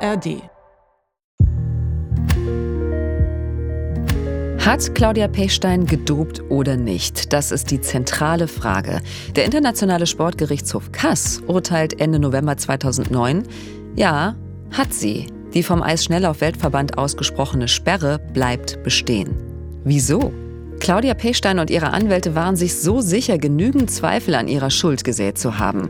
ARD. Hat Claudia Pechstein gedopt oder nicht? Das ist die zentrale Frage. Der Internationale Sportgerichtshof Kass urteilt Ende November 2009, ja, hat sie. Die vom Eisschnelllauf-Weltverband ausgesprochene Sperre bleibt bestehen. Wieso? Claudia Pechstein und ihre Anwälte waren sich so sicher, genügend Zweifel an ihrer Schuld gesät zu haben.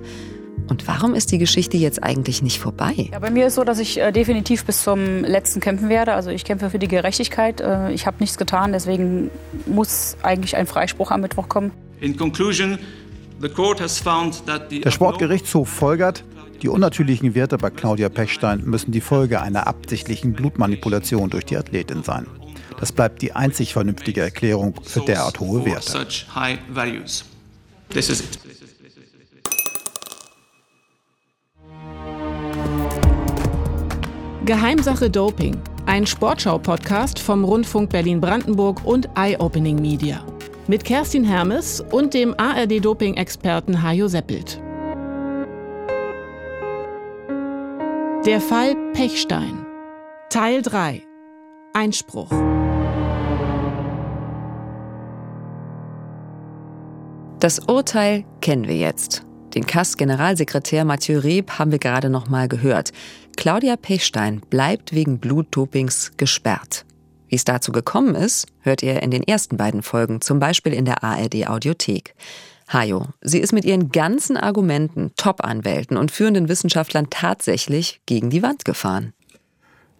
Und warum ist die Geschichte jetzt eigentlich nicht vorbei? Ja, bei mir ist so, dass ich äh, definitiv bis zum letzten kämpfen werde. Also ich kämpfe für die Gerechtigkeit. Äh, ich habe nichts getan, deswegen muss eigentlich ein Freispruch am Mittwoch kommen. In conclusion, the court has found that the Der Sportgerichtshof folgert, die unnatürlichen Werte bei Claudia Pechstein müssen die Folge einer absichtlichen Blutmanipulation durch die Athletin sein. Das bleibt die einzig vernünftige Erklärung für derart hohe Werte. Geheimsache Doping. Ein Sportschau-Podcast vom Rundfunk Berlin-Brandenburg und Eye-Opening Media. Mit Kerstin Hermes und dem ARD-Doping-Experten Hajo Seppelt. Der Fall Pechstein. Teil 3. Einspruch. Das Urteil kennen wir jetzt. Den Kass-Generalsekretär Mathieu Reb haben wir gerade noch mal gehört. Claudia Pechstein bleibt wegen Blutdopings gesperrt. Wie es dazu gekommen ist, hört ihr in den ersten beiden Folgen, zum Beispiel in der ARD-Audiothek. Hajo, sie ist mit ihren ganzen Argumenten, Top-Anwälten und führenden Wissenschaftlern tatsächlich gegen die Wand gefahren.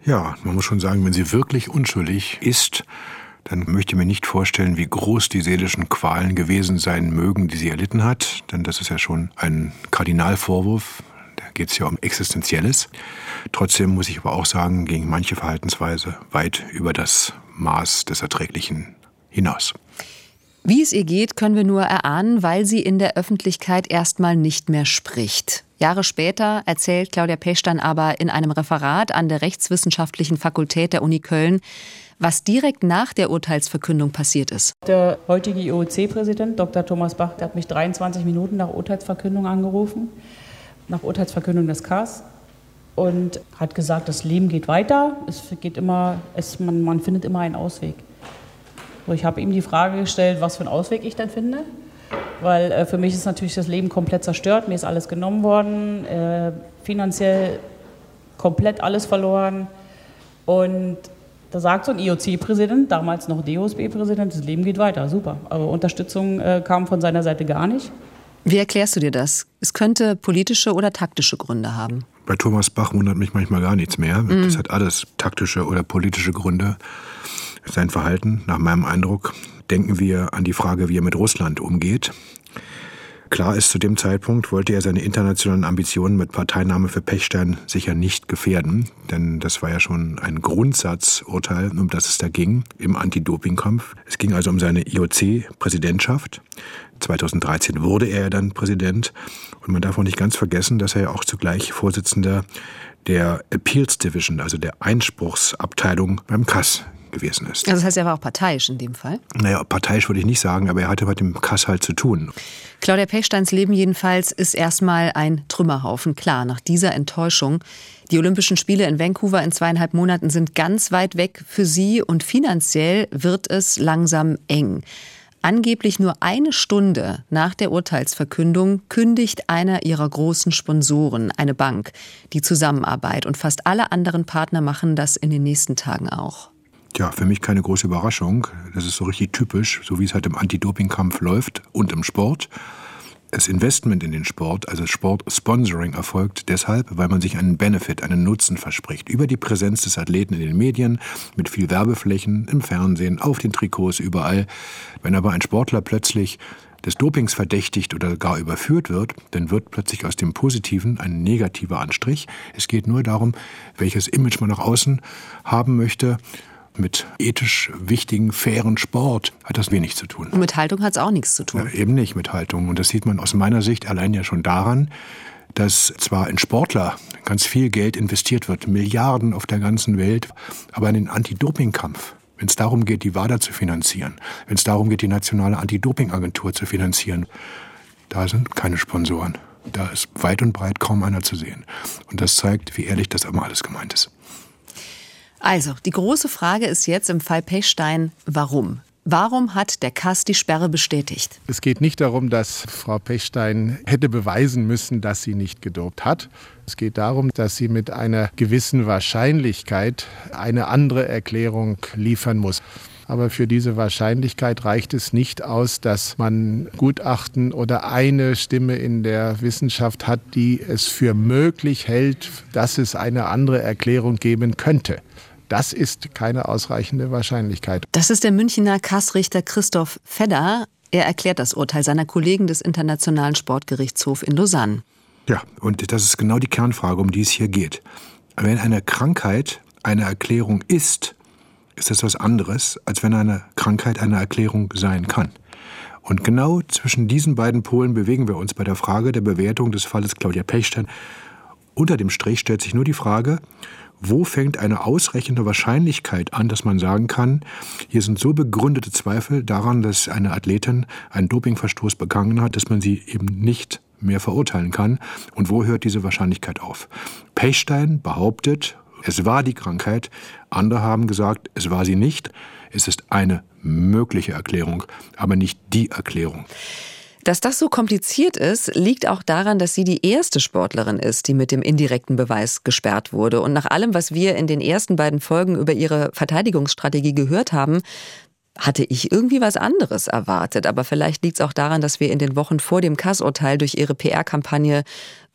Ja, man muss schon sagen, wenn sie wirklich unschuldig ist, dann möchte ich mir nicht vorstellen, wie groß die seelischen Qualen gewesen sein mögen, die sie erlitten hat. Denn das ist ja schon ein Kardinalvorwurf. Da geht es ja um Existenzielles. Trotzdem muss ich aber auch sagen, gegen manche Verhaltensweise weit über das Maß des Erträglichen hinaus. Wie es ihr geht, können wir nur erahnen, weil sie in der Öffentlichkeit erstmal nicht mehr spricht. Jahre später erzählt Claudia Pechstein aber in einem Referat an der Rechtswissenschaftlichen Fakultät der Uni Köln, was direkt nach der Urteilsverkündung passiert ist. Der heutige IOC-Präsident, Dr. Thomas Bach, hat mich 23 Minuten nach Urteilsverkündung angerufen, nach Urteilsverkündung des KAS und hat gesagt, das Leben geht weiter, es geht immer, es, man, man findet immer einen Ausweg. Ich habe ihm die Frage gestellt, was für einen Ausweg ich dann finde, weil äh, für mich ist natürlich das Leben komplett zerstört, mir ist alles genommen worden, äh, finanziell komplett alles verloren und da sagt so ein IOC-Präsident, damals noch DOSB-Präsident, das Leben geht weiter, super. Aber Unterstützung äh, kam von seiner Seite gar nicht. Wie erklärst du dir das? Es könnte politische oder taktische Gründe haben. Bei Thomas Bach wundert mich manchmal gar nichts mehr. Das hat alles taktische oder politische Gründe. Sein Verhalten, nach meinem Eindruck, denken wir an die Frage, wie er mit Russland umgeht. Klar ist, zu dem Zeitpunkt wollte er seine internationalen Ambitionen mit Parteinahme für Pechstein sicher nicht gefährden, denn das war ja schon ein Grundsatzurteil, um das es da ging im Anti-Doping-Kampf. Es ging also um seine IOC-Präsidentschaft. 2013 wurde er dann Präsident und man darf auch nicht ganz vergessen, dass er ja auch zugleich Vorsitzender der Appeals Division, also der Einspruchsabteilung beim KAS gewesen ist. Also das heißt, er war auch parteiisch in dem Fall. Naja, parteiisch würde ich nicht sagen, aber er hatte mit dem Kass halt zu tun. Claudia Pechsteins Leben jedenfalls ist erstmal ein Trümmerhaufen. Klar, nach dieser Enttäuschung. Die Olympischen Spiele in Vancouver in zweieinhalb Monaten sind ganz weit weg für sie und finanziell wird es langsam eng. Angeblich nur eine Stunde nach der Urteilsverkündung kündigt einer ihrer großen Sponsoren, eine Bank, die Zusammenarbeit und fast alle anderen Partner machen das in den nächsten Tagen auch. Ja, für mich keine große Überraschung. Das ist so richtig typisch, so wie es halt im Anti-Doping-Kampf läuft und im Sport. Das Investment in den Sport, also Sport-Sponsoring, erfolgt deshalb, weil man sich einen Benefit, einen Nutzen verspricht. Über die Präsenz des Athleten in den Medien, mit viel Werbeflächen, im Fernsehen, auf den Trikots, überall. Wenn aber ein Sportler plötzlich des Dopings verdächtigt oder gar überführt wird, dann wird plötzlich aus dem Positiven ein negativer Anstrich. Es geht nur darum, welches Image man nach außen haben möchte mit ethisch wichtigen, fairen Sport hat das wenig zu tun. Und mit Haltung hat es auch nichts zu tun. Ja, eben nicht mit Haltung. Und das sieht man aus meiner Sicht allein ja schon daran, dass zwar in Sportler ganz viel Geld investiert wird, Milliarden auf der ganzen Welt, aber in den Anti-Doping-Kampf, wenn es darum geht, die WADA zu finanzieren, wenn es darum geht, die nationale Anti-Doping-Agentur zu finanzieren, da sind keine Sponsoren. Da ist weit und breit kaum einer zu sehen. Und das zeigt, wie ehrlich das immer alles gemeint ist. Also, die große Frage ist jetzt im Fall Pechstein, warum? Warum hat der Kass die Sperre bestätigt? Es geht nicht darum, dass Frau Pechstein hätte beweisen müssen, dass sie nicht gedopt hat. Es geht darum, dass sie mit einer gewissen Wahrscheinlichkeit eine andere Erklärung liefern muss. Aber für diese Wahrscheinlichkeit reicht es nicht aus, dass man Gutachten oder eine Stimme in der Wissenschaft hat, die es für möglich hält, dass es eine andere Erklärung geben könnte. Das ist keine ausreichende Wahrscheinlichkeit. Das ist der Münchner Kassrichter Christoph Fedder. Er erklärt das Urteil seiner Kollegen des Internationalen Sportgerichtshofs in Lausanne. Ja, und das ist genau die Kernfrage, um die es hier geht. Wenn eine Krankheit eine Erklärung ist, ist das was anderes, als wenn eine Krankheit eine Erklärung sein kann. Und genau zwischen diesen beiden Polen bewegen wir uns bei der Frage der Bewertung des Falles Claudia Pechstein. Unter dem Strich stellt sich nur die Frage, wo fängt eine ausreichende Wahrscheinlichkeit an, dass man sagen kann, hier sind so begründete Zweifel daran, dass eine Athletin einen Dopingverstoß begangen hat, dass man sie eben nicht mehr verurteilen kann. Und wo hört diese Wahrscheinlichkeit auf? Pechstein behauptet, es war die Krankheit. Andere haben gesagt, es war sie nicht. Es ist eine mögliche Erklärung, aber nicht die Erklärung. Dass das so kompliziert ist, liegt auch daran, dass sie die erste Sportlerin ist, die mit dem indirekten Beweis gesperrt wurde. Und nach allem, was wir in den ersten beiden Folgen über ihre Verteidigungsstrategie gehört haben, hatte ich irgendwie was anderes erwartet. Aber vielleicht liegt es auch daran, dass wir in den Wochen vor dem Kassurteil durch ihre PR-Kampagne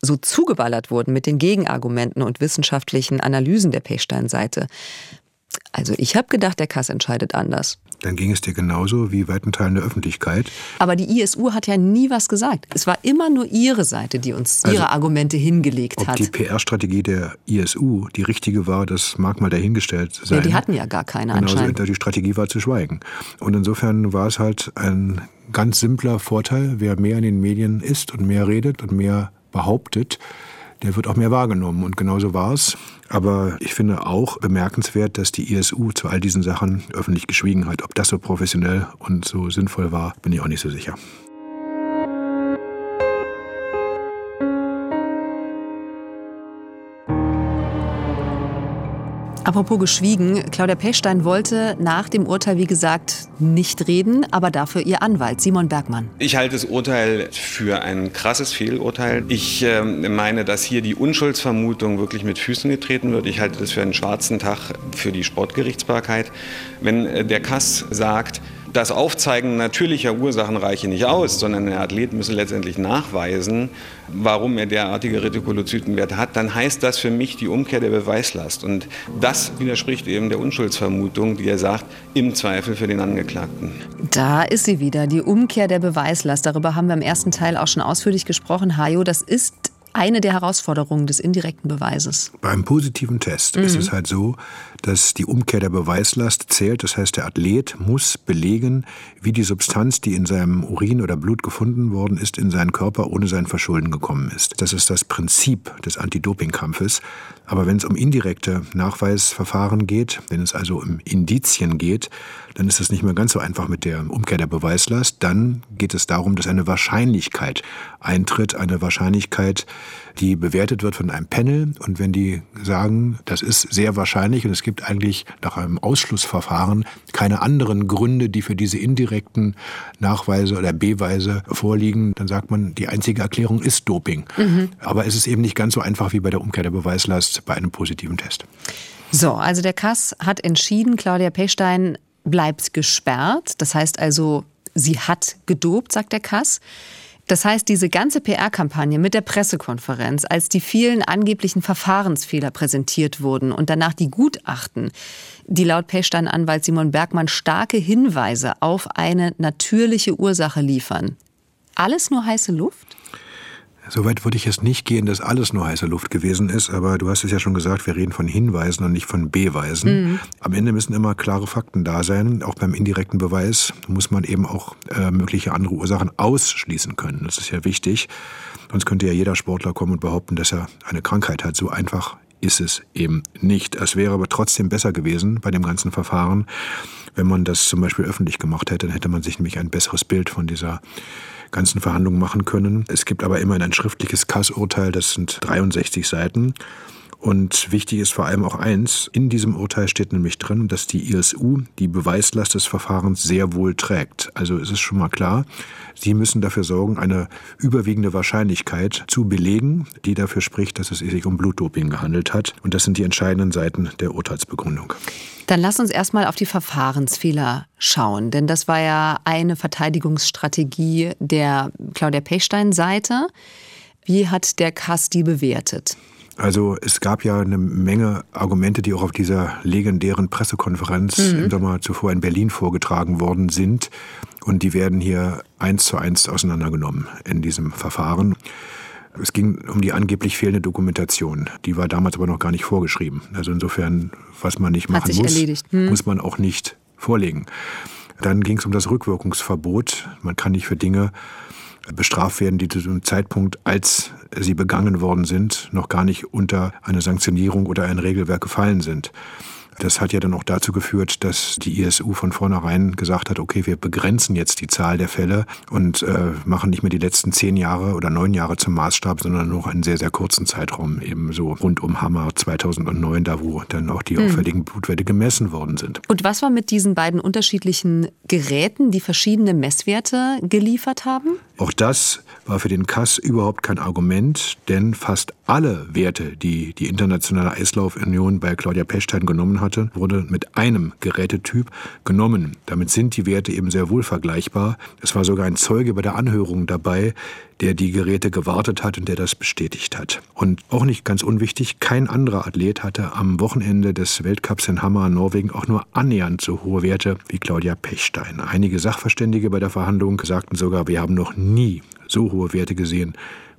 so zugeballert wurden mit den Gegenargumenten und wissenschaftlichen Analysen der Pechstein-Seite. Also ich habe gedacht, der Kass entscheidet anders. Dann ging es dir genauso wie weiten Teilen der Öffentlichkeit. Aber die ISU hat ja nie was gesagt. Es war immer nur ihre Seite, die uns ihre also, Argumente hingelegt ob hat. Die PR-Strategie der ISU die richtige war, das mag mal dahingestellt sein. Ja, die hatten ja gar keine genauso, anscheinend. Die Strategie war zu schweigen. Und insofern war es halt ein ganz simpler Vorteil, wer mehr in den Medien ist und mehr redet und mehr behauptet, der wird auch mehr wahrgenommen. Und genauso war es. Aber ich finde auch bemerkenswert, dass die ISU zu all diesen Sachen öffentlich geschwiegen hat. Ob das so professionell und so sinnvoll war, bin ich auch nicht so sicher. Apropos geschwiegen, Claudia Pechstein wollte nach dem Urteil, wie gesagt, nicht reden, aber dafür ihr Anwalt Simon Bergmann. Ich halte das Urteil für ein krasses Fehlurteil. Ich äh, meine, dass hier die Unschuldsvermutung wirklich mit Füßen getreten wird. Ich halte das für einen schwarzen Tag für die Sportgerichtsbarkeit. Wenn äh, der Kass sagt, das Aufzeigen natürlicher Ursachen reiche nicht aus, sondern der Athlet müsse letztendlich nachweisen, warum er derartige Retikulozytenwerte hat, dann heißt das für mich die Umkehr der Beweislast. Und das widerspricht eben der Unschuldsvermutung, die er sagt, im Zweifel für den Angeklagten. Da ist sie wieder, die Umkehr der Beweislast. Darüber haben wir im ersten Teil auch schon ausführlich gesprochen. Hajo, das ist eine der Herausforderungen des indirekten Beweises. Beim positiven Test mhm. ist es halt so, dass die Umkehr der Beweislast zählt. Das heißt, der Athlet muss belegen, wie die Substanz, die in seinem Urin oder Blut gefunden worden ist, in seinen Körper ohne sein Verschulden gekommen ist. Das ist das Prinzip des Anti-Doping-Kampfes. Aber wenn es um indirekte Nachweisverfahren geht, wenn es also um Indizien geht, dann ist es nicht mehr ganz so einfach mit der Umkehr der Beweislast. Dann geht es darum, dass eine Wahrscheinlichkeit eintritt, eine Wahrscheinlichkeit, die bewertet wird von einem Panel. Und wenn die sagen, das ist sehr wahrscheinlich und es gibt eigentlich nach einem Ausschlussverfahren keine anderen Gründe, die für diese indirekten Nachweise oder Beweise vorliegen, dann sagt man, die einzige Erklärung ist Doping. Mhm. Aber es ist eben nicht ganz so einfach wie bei der Umkehr der Beweislast bei einem positiven Test. So, also der Kass hat entschieden, Claudia Pechstein bleibt gesperrt. Das heißt also, sie hat gedopt, sagt der Kass. Das heißt, diese ganze PR-Kampagne mit der Pressekonferenz, als die vielen angeblichen Verfahrensfehler präsentiert wurden und danach die Gutachten, die laut Pechstein-Anwalt Simon Bergmann starke Hinweise auf eine natürliche Ursache liefern. Alles nur heiße Luft? Soweit würde ich jetzt nicht gehen, dass alles nur heiße Luft gewesen ist, aber du hast es ja schon gesagt, wir reden von Hinweisen und nicht von Beweisen. Mhm. Am Ende müssen immer klare Fakten da sein. Auch beim indirekten Beweis muss man eben auch äh, mögliche andere Ursachen ausschließen können. Das ist ja wichtig. Sonst könnte ja jeder Sportler kommen und behaupten, dass er eine Krankheit hat. So einfach ist es eben nicht. Es wäre aber trotzdem besser gewesen bei dem ganzen Verfahren, wenn man das zum Beispiel öffentlich gemacht hätte. Dann hätte man sich nämlich ein besseres Bild von dieser ganzen Verhandlungen machen können. Es gibt aber immerhin ein schriftliches Kassurteil, das sind 63 Seiten. Und wichtig ist vor allem auch eins, in diesem Urteil steht nämlich drin, dass die ISU die Beweislast des Verfahrens sehr wohl trägt. Also es ist schon mal klar, sie müssen dafür sorgen, eine überwiegende Wahrscheinlichkeit zu belegen, die dafür spricht, dass es sich um Blutdoping gehandelt hat. Und das sind die entscheidenden Seiten der Urteilsbegründung. Dann lass uns erstmal auf die Verfahrensfehler schauen, denn das war ja eine Verteidigungsstrategie der Claudia Pechstein-Seite. Wie hat der Kass die bewertet? Also es gab ja eine Menge Argumente, die auch auf dieser legendären Pressekonferenz mhm. im Sommer zuvor in Berlin vorgetragen worden sind. Und die werden hier eins zu eins auseinandergenommen in diesem Verfahren. Es ging um die angeblich fehlende Dokumentation. Die war damals aber noch gar nicht vorgeschrieben. Also insofern, was man nicht machen muss, hm. muss man auch nicht vorlegen. Dann ging es um das Rückwirkungsverbot. Man kann nicht für Dinge bestraft werden, die zu dem Zeitpunkt, als sie begangen worden sind, noch gar nicht unter eine Sanktionierung oder ein Regelwerk gefallen sind. Das hat ja dann auch dazu geführt, dass die ISU von vornherein gesagt hat, okay, wir begrenzen jetzt die Zahl der Fälle und äh, machen nicht mehr die letzten zehn Jahre oder neun Jahre zum Maßstab, sondern nur einen sehr, sehr kurzen Zeitraum, eben so rund um Hammer 2009, da wo dann auch die hm. auffälligen Blutwerte gemessen worden sind. Und was war mit diesen beiden unterschiedlichen Geräten, die verschiedene Messwerte geliefert haben? Auch das war für den Kass überhaupt kein Argument, denn fast alle Werte, die die Internationale Eislaufunion bei Claudia Pechstein genommen hatte, wurde mit einem Gerätetyp genommen. Damit sind die Werte eben sehr wohl vergleichbar. Es war sogar ein Zeuge bei der Anhörung dabei, der die Geräte gewartet hat und der das bestätigt hat. Und auch nicht ganz unwichtig, kein anderer Athlet hatte am Wochenende des Weltcups in Hammer, Norwegen, auch nur annähernd so hohe Werte wie Claudia Pechstein. Einige Sachverständige bei der Verhandlung sagten sogar, wir haben noch nie so hohe Werte gesehen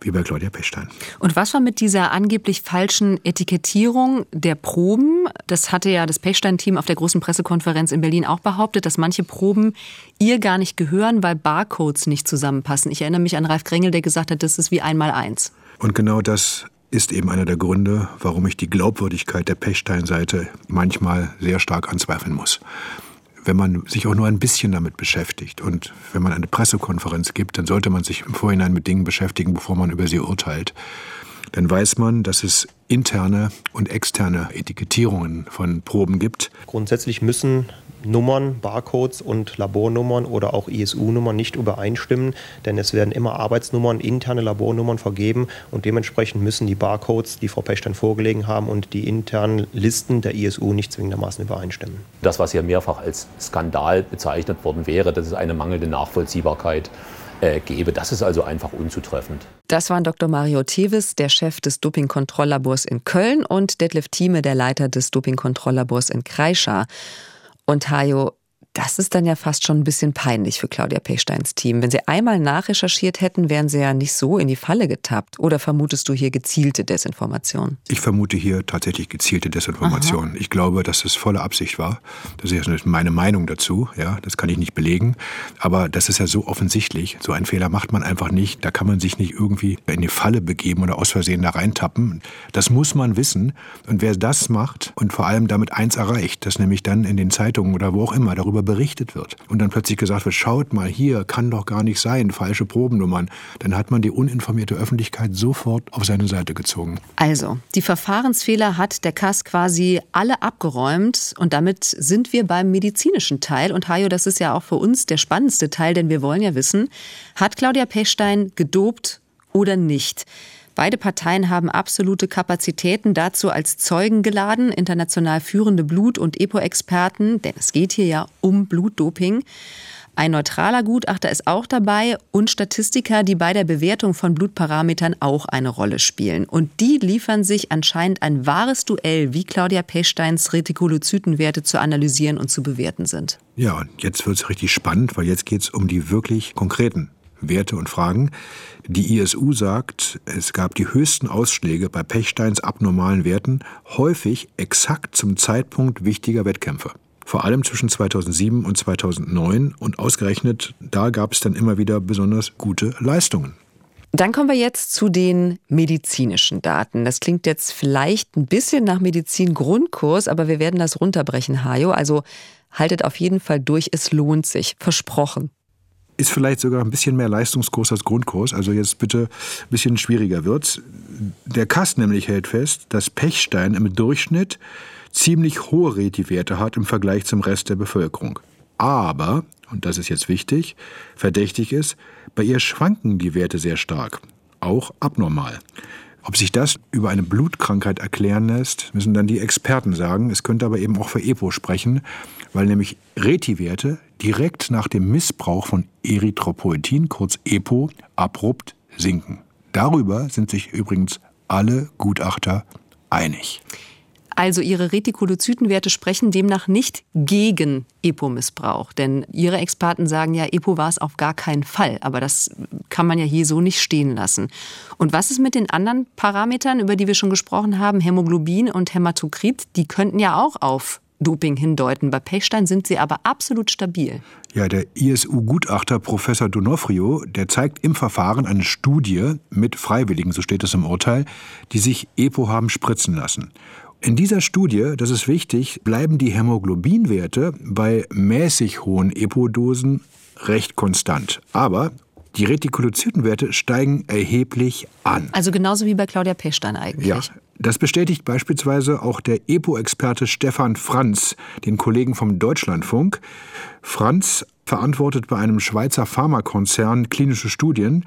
wie bei Claudia Pechstein. Und was war mit dieser angeblich falschen Etikettierung der Proben? Das hatte ja das Pechstein-Team auf der großen Pressekonferenz in Berlin auch behauptet, dass manche Proben ihr gar nicht gehören, weil Barcodes nicht zusammenpassen. Ich erinnere mich an Ralf Krengel, der gesagt hat, das ist wie einmal eins. Und genau das ist eben einer der Gründe, warum ich die Glaubwürdigkeit der Pechstein-Seite manchmal sehr stark anzweifeln muss wenn man sich auch nur ein bisschen damit beschäftigt und wenn man eine Pressekonferenz gibt, dann sollte man sich im Vorhinein mit Dingen beschäftigen, bevor man über sie urteilt. Dann weiß man, dass es interne und externe Etikettierungen von Proben gibt. Grundsätzlich müssen Nummern, Barcodes und Labornummern oder auch ISU-Nummern nicht übereinstimmen, denn es werden immer Arbeitsnummern, interne Labornummern vergeben und dementsprechend müssen die Barcodes, die Frau Pechstein vorgelegen haben und die internen Listen der ISU nicht zwingendermaßen übereinstimmen. Das, was hier mehrfach als Skandal bezeichnet worden wäre, das ist eine mangelnde Nachvollziehbarkeit äh, gebe. Das ist also einfach unzutreffend. Das waren Dr. Mario Tevis, der Chef des Dopingkontrolllabors in Köln und Detlef Thieme, der Leiter des Dopingkontrolllabors in Kreischa. Und Hajo, das ist dann ja fast schon ein bisschen peinlich für Claudia Pechsteins Team. Wenn sie einmal nachrecherchiert hätten, wären sie ja nicht so in die Falle getappt. Oder vermutest du hier gezielte Desinformation? Ich vermute hier tatsächlich gezielte Desinformation. Aha. Ich glaube, dass es volle Absicht war. Das ist meine Meinung dazu. Ja, das kann ich nicht belegen. Aber das ist ja so offensichtlich. So einen Fehler macht man einfach nicht. Da kann man sich nicht irgendwie in die Falle begeben oder aus Versehen da reintappen. Das muss man wissen. Und wer das macht und vor allem damit eins erreicht, dass nämlich dann in den Zeitungen oder wo auch immer darüber berichtet wird und dann plötzlich gesagt wird, schaut mal hier, kann doch gar nicht sein, falsche Probennummern, dann hat man die uninformierte Öffentlichkeit sofort auf seine Seite gezogen. Also, die Verfahrensfehler hat der Kass quasi alle abgeräumt und damit sind wir beim medizinischen Teil. Und Hajo, das ist ja auch für uns der spannendste Teil, denn wir wollen ja wissen, hat Claudia Pechstein gedopt oder nicht? Beide Parteien haben absolute Kapazitäten dazu als Zeugen geladen, international führende Blut- und EPO-Experten, denn es geht hier ja um Blutdoping. Ein neutraler Gutachter ist auch dabei und Statistiker, die bei der Bewertung von Blutparametern auch eine Rolle spielen. Und die liefern sich anscheinend ein wahres Duell, wie Claudia Pechsteins Retikulozytenwerte zu analysieren und zu bewerten sind. Ja, und jetzt wird es richtig spannend, weil jetzt geht es um die wirklich konkreten Werte und Fragen. Die ISU sagt, es gab die höchsten Ausschläge bei Pechsteins abnormalen Werten, häufig exakt zum Zeitpunkt wichtiger Wettkämpfe. Vor allem zwischen 2007 und 2009 und ausgerechnet da gab es dann immer wieder besonders gute Leistungen. Dann kommen wir jetzt zu den medizinischen Daten. Das klingt jetzt vielleicht ein bisschen nach Medizin-Grundkurs, aber wir werden das runterbrechen, Hajo. Also haltet auf jeden Fall durch, es lohnt sich. Versprochen ist vielleicht sogar ein bisschen mehr Leistungskurs als Grundkurs, also jetzt bitte ein bisschen schwieriger wird's. Der Kass nämlich hält fest, dass Pechstein im Durchschnitt ziemlich hohe Reti-Werte hat im Vergleich zum Rest der Bevölkerung. Aber, und das ist jetzt wichtig, verdächtig ist, bei ihr schwanken die Werte sehr stark, auch abnormal. Ob sich das über eine Blutkrankheit erklären lässt, müssen dann die Experten sagen. Es könnte aber eben auch für EPO sprechen, weil nämlich Reti-Werte direkt nach dem Missbrauch von Erythropoetin, kurz EPO, abrupt sinken. Darüber sind sich übrigens alle Gutachter einig. Also Ihre Retikulozytenwerte sprechen demnach nicht gegen EPO-Missbrauch. Denn Ihre Experten sagen ja, EPO war es auf gar keinen Fall. Aber das kann man ja hier so nicht stehen lassen. Und was ist mit den anderen Parametern, über die wir schon gesprochen haben, Hämoglobin und Hämatokrit? Die könnten ja auch auf Doping hindeuten. Bei Pechstein sind sie aber absolut stabil. Ja, der ISU-Gutachter Professor Donofrio, der zeigt im Verfahren eine Studie mit Freiwilligen, so steht es im Urteil, die sich EPO haben spritzen lassen. In dieser Studie, das ist wichtig, bleiben die Hämoglobinwerte bei mäßig hohen EPO-Dosen recht konstant. Aber die Retikulozytenwerte steigen erheblich an. Also genauso wie bei Claudia Pechstein eigentlich. Ja, das bestätigt beispielsweise auch der EPO-Experte Stefan Franz, den Kollegen vom Deutschlandfunk. Franz verantwortet bei einem Schweizer Pharmakonzern klinische Studien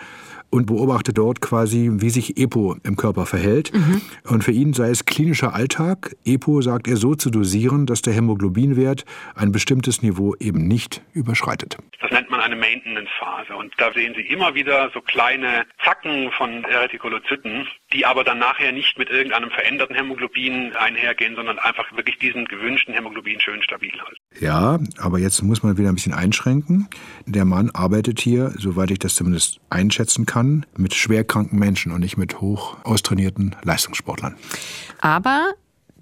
und beobachtet dort quasi, wie sich EPO im Körper verhält. Mhm. Und für ihn sei es klinischer Alltag, EPO, sagt er, so zu dosieren, dass der Hämoglobinwert ein bestimmtes Niveau eben nicht überschreitet. Das nennt man eine Maintenance-Phase. Und da sehen Sie immer wieder so kleine Zacken von Erythrokozyten, die aber dann nachher nicht mit irgendeinem veränderten Hämoglobin einhergehen, sondern einfach wirklich diesen gewünschten Hämoglobin schön stabil halten. Ja, aber jetzt muss man wieder ein bisschen einschränken. Der Mann arbeitet hier, soweit ich das zumindest einschätzen kann, mit schwerkranken Menschen und nicht mit hoch austrainierten Leistungssportlern. Aber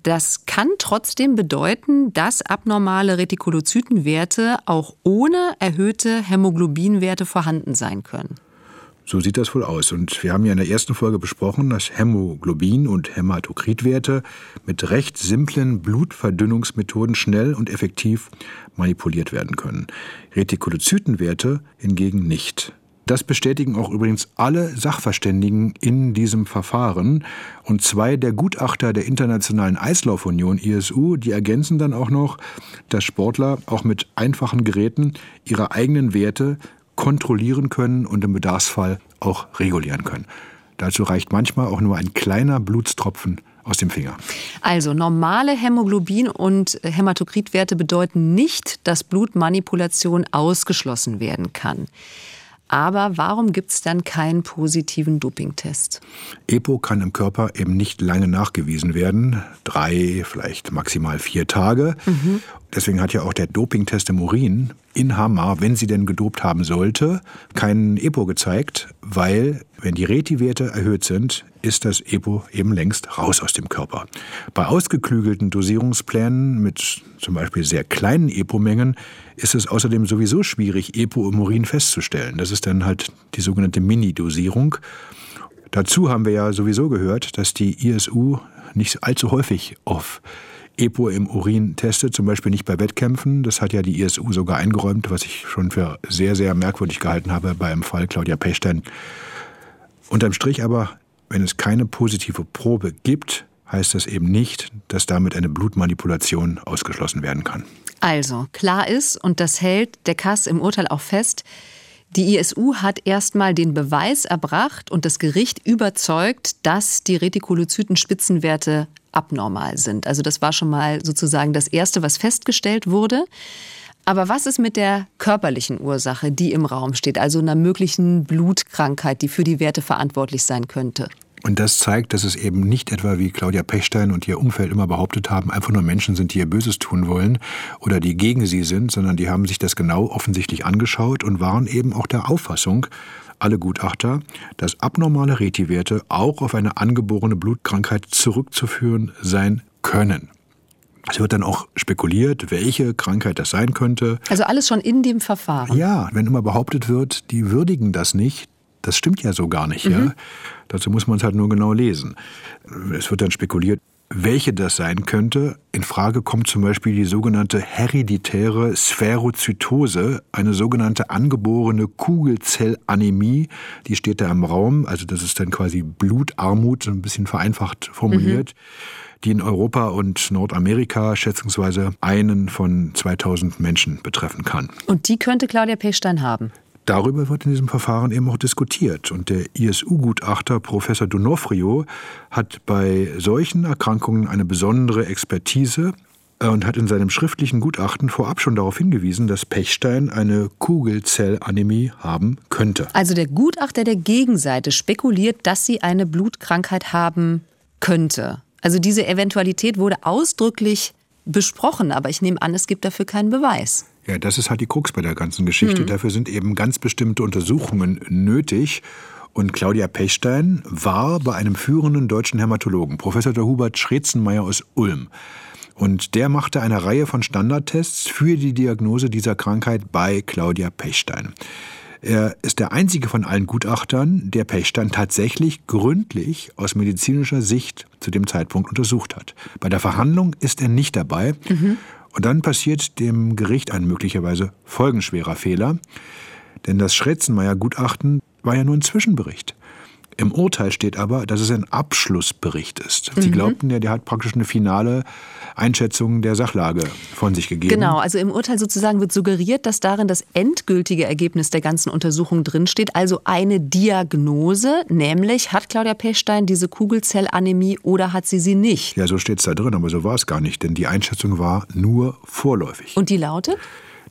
das kann trotzdem bedeuten, dass abnormale Retikulozytenwerte auch ohne erhöhte Hämoglobinwerte vorhanden sein können. So sieht das wohl aus. Und wir haben ja in der ersten Folge besprochen, dass Hämoglobin- und Hämatokritwerte mit recht simplen Blutverdünnungsmethoden schnell und effektiv manipuliert werden können. Retikulozytenwerte hingegen nicht. Das bestätigen auch übrigens alle Sachverständigen in diesem Verfahren. Und zwei der Gutachter der Internationalen Eislaufunion ISU, die ergänzen dann auch noch, dass Sportler auch mit einfachen Geräten ihre eigenen Werte kontrollieren können und im Bedarfsfall auch regulieren können. Dazu reicht manchmal auch nur ein kleiner Blutstropfen aus dem Finger. Also normale Hämoglobin- und Hämatokritwerte bedeuten nicht, dass Blutmanipulation ausgeschlossen werden kann. Aber warum gibt es dann keinen positiven Dopingtest? EPO kann im Körper eben nicht lange nachgewiesen werden. Drei, vielleicht maximal vier Tage. Mhm. Deswegen hat ja auch der Dopingtest im Urin in Hamar, wenn sie denn gedopt haben sollte, keinen EPO gezeigt, weil wenn die Reti-Werte erhöht sind, ist das EPO eben längst raus aus dem Körper. Bei ausgeklügelten Dosierungsplänen mit zum Beispiel sehr kleinen EPO-Mengen ist es außerdem sowieso schwierig, EPO im Urin festzustellen. Das ist dann halt die sogenannte Mini-Dosierung. Dazu haben wir ja sowieso gehört, dass die ISU nicht allzu häufig auf EPO im Urin testet, zum Beispiel nicht bei Wettkämpfen. Das hat ja die ISU sogar eingeräumt, was ich schon für sehr, sehr merkwürdig gehalten habe beim Fall Claudia Pechstein. Unterm Strich aber, wenn es keine positive Probe gibt, heißt das eben nicht, dass damit eine Blutmanipulation ausgeschlossen werden kann. Also, klar ist, und das hält der Kass im Urteil auch fest, die ISU hat erstmal den Beweis erbracht und das Gericht überzeugt, dass die Retikulozyten-Spitzenwerte abnormal sind. Also das war schon mal sozusagen das Erste, was festgestellt wurde. Aber was ist mit der körperlichen Ursache, die im Raum steht, also einer möglichen Blutkrankheit, die für die Werte verantwortlich sein könnte? Und das zeigt, dass es eben nicht etwa, wie Claudia Pechstein und ihr Umfeld immer behauptet haben, einfach nur Menschen sind, die ihr Böses tun wollen oder die gegen sie sind, sondern die haben sich das genau offensichtlich angeschaut und waren eben auch der Auffassung, alle Gutachter, dass abnormale Reti-Werte auch auf eine angeborene Blutkrankheit zurückzuführen sein können. Es wird dann auch spekuliert, welche Krankheit das sein könnte. Also alles schon in dem Verfahren. Ja, wenn immer behauptet wird, die würdigen das nicht, das stimmt ja so gar nicht. Mhm. Ja? Dazu muss man es halt nur genau lesen. Es wird dann spekuliert, welche das sein könnte. In Frage kommt zum Beispiel die sogenannte hereditäre Spherozytose, eine sogenannte angeborene Kugelzellanämie. Die steht da im Raum, also das ist dann quasi Blutarmut, so ein bisschen vereinfacht formuliert. Mhm die in Europa und Nordamerika schätzungsweise einen von 2000 Menschen betreffen kann. Und die könnte Claudia Pechstein haben? Darüber wird in diesem Verfahren eben auch diskutiert. Und der ISU-Gutachter Professor Donofrio hat bei solchen Erkrankungen eine besondere Expertise äh, und hat in seinem schriftlichen Gutachten vorab schon darauf hingewiesen, dass Pechstein eine Kugelzellanämie haben könnte. Also der Gutachter der Gegenseite spekuliert, dass sie eine Blutkrankheit haben könnte. Also diese Eventualität wurde ausdrücklich besprochen, aber ich nehme an, es gibt dafür keinen Beweis. Ja, das ist halt die Krux bei der ganzen Geschichte. Hm. Dafür sind eben ganz bestimmte Untersuchungen nötig. Und Claudia Pechstein war bei einem führenden deutschen Hämatologen, Professor Dr. Hubert Schretzenmeier aus Ulm. Und der machte eine Reihe von Standardtests für die Diagnose dieser Krankheit bei Claudia Pechstein. Er ist der einzige von allen Gutachtern, der Pechstein tatsächlich gründlich aus medizinischer Sicht zu dem Zeitpunkt untersucht hat. Bei der Verhandlung ist er nicht dabei. Mhm. Und dann passiert dem Gericht ein möglicherweise folgenschwerer Fehler. Denn das Schretzenmeier-Gutachten war ja nur ein Zwischenbericht. Im Urteil steht aber, dass es ein Abschlussbericht ist. Sie mhm. glaubten ja, der hat praktisch eine finale Einschätzung der Sachlage von sich gegeben. Genau, also im Urteil sozusagen wird suggeriert, dass darin das endgültige Ergebnis der ganzen Untersuchung drinsteht, also eine Diagnose, nämlich hat Claudia Pechstein diese Kugelzellanämie oder hat sie sie nicht? Ja, so steht es da drin, aber so war es gar nicht, denn die Einschätzung war nur vorläufig. Und die lautet?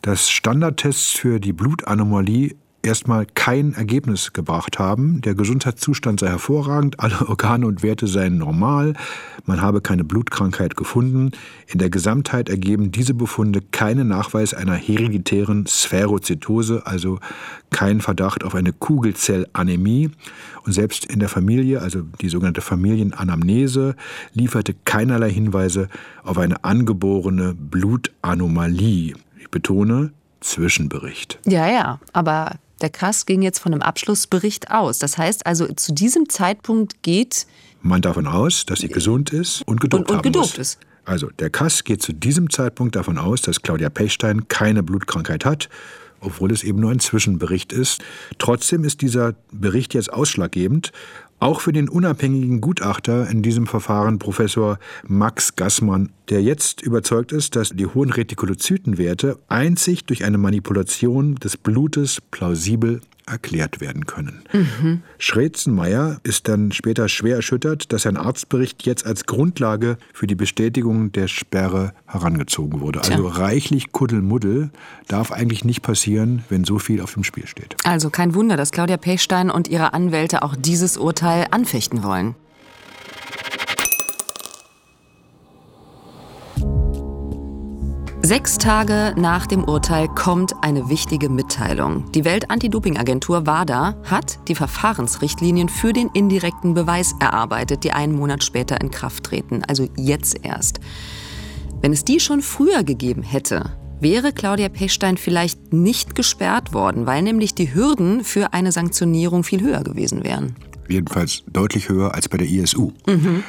dass Standardtests für die Blutanomalie erstmal kein Ergebnis gebracht haben. Der Gesundheitszustand sei hervorragend, alle Organe und Werte seien normal, man habe keine Blutkrankheit gefunden. In der Gesamtheit ergeben diese Befunde keinen Nachweis einer hereditären Spherozytose, also kein Verdacht auf eine Kugelzellanämie. Und selbst in der Familie, also die sogenannte Familienanamnese, lieferte keinerlei Hinweise auf eine angeborene Blutanomalie. Ich betone, Zwischenbericht. Ja, ja, aber der Kass ging jetzt von einem Abschlussbericht aus. Das heißt also, zu diesem Zeitpunkt geht man davon aus, dass sie gesund ist und gedopt, und, und gedopt ist. Also der Kass geht zu diesem Zeitpunkt davon aus, dass Claudia Pechstein keine Blutkrankheit hat, obwohl es eben nur ein Zwischenbericht ist. Trotzdem ist dieser Bericht jetzt ausschlaggebend, auch für den unabhängigen Gutachter in diesem Verfahren, Professor Max Gassmann, der jetzt überzeugt ist, dass die hohen Retikulozytenwerte einzig durch eine Manipulation des Blutes plausibel erklärt werden können. Mhm. Schretzenmeier ist dann später schwer erschüttert, dass sein Arztbericht jetzt als Grundlage für die Bestätigung der Sperre herangezogen wurde. Tja. Also reichlich Kuddelmuddel darf eigentlich nicht passieren, wenn so viel auf dem Spiel steht. Also kein Wunder, dass Claudia Pechstein und ihre Anwälte auch dieses Urteil anfechten wollen. Sechs Tage nach dem Urteil kommt eine wichtige Mitteilung. Die Welt-Anti-Doping-Agentur WADA hat die Verfahrensrichtlinien für den indirekten Beweis erarbeitet, die einen Monat später in Kraft treten, also jetzt erst. Wenn es die schon früher gegeben hätte, wäre Claudia Pechstein vielleicht nicht gesperrt worden, weil nämlich die Hürden für eine Sanktionierung viel höher gewesen wären. Jedenfalls deutlich höher als bei der ISU. Mhm.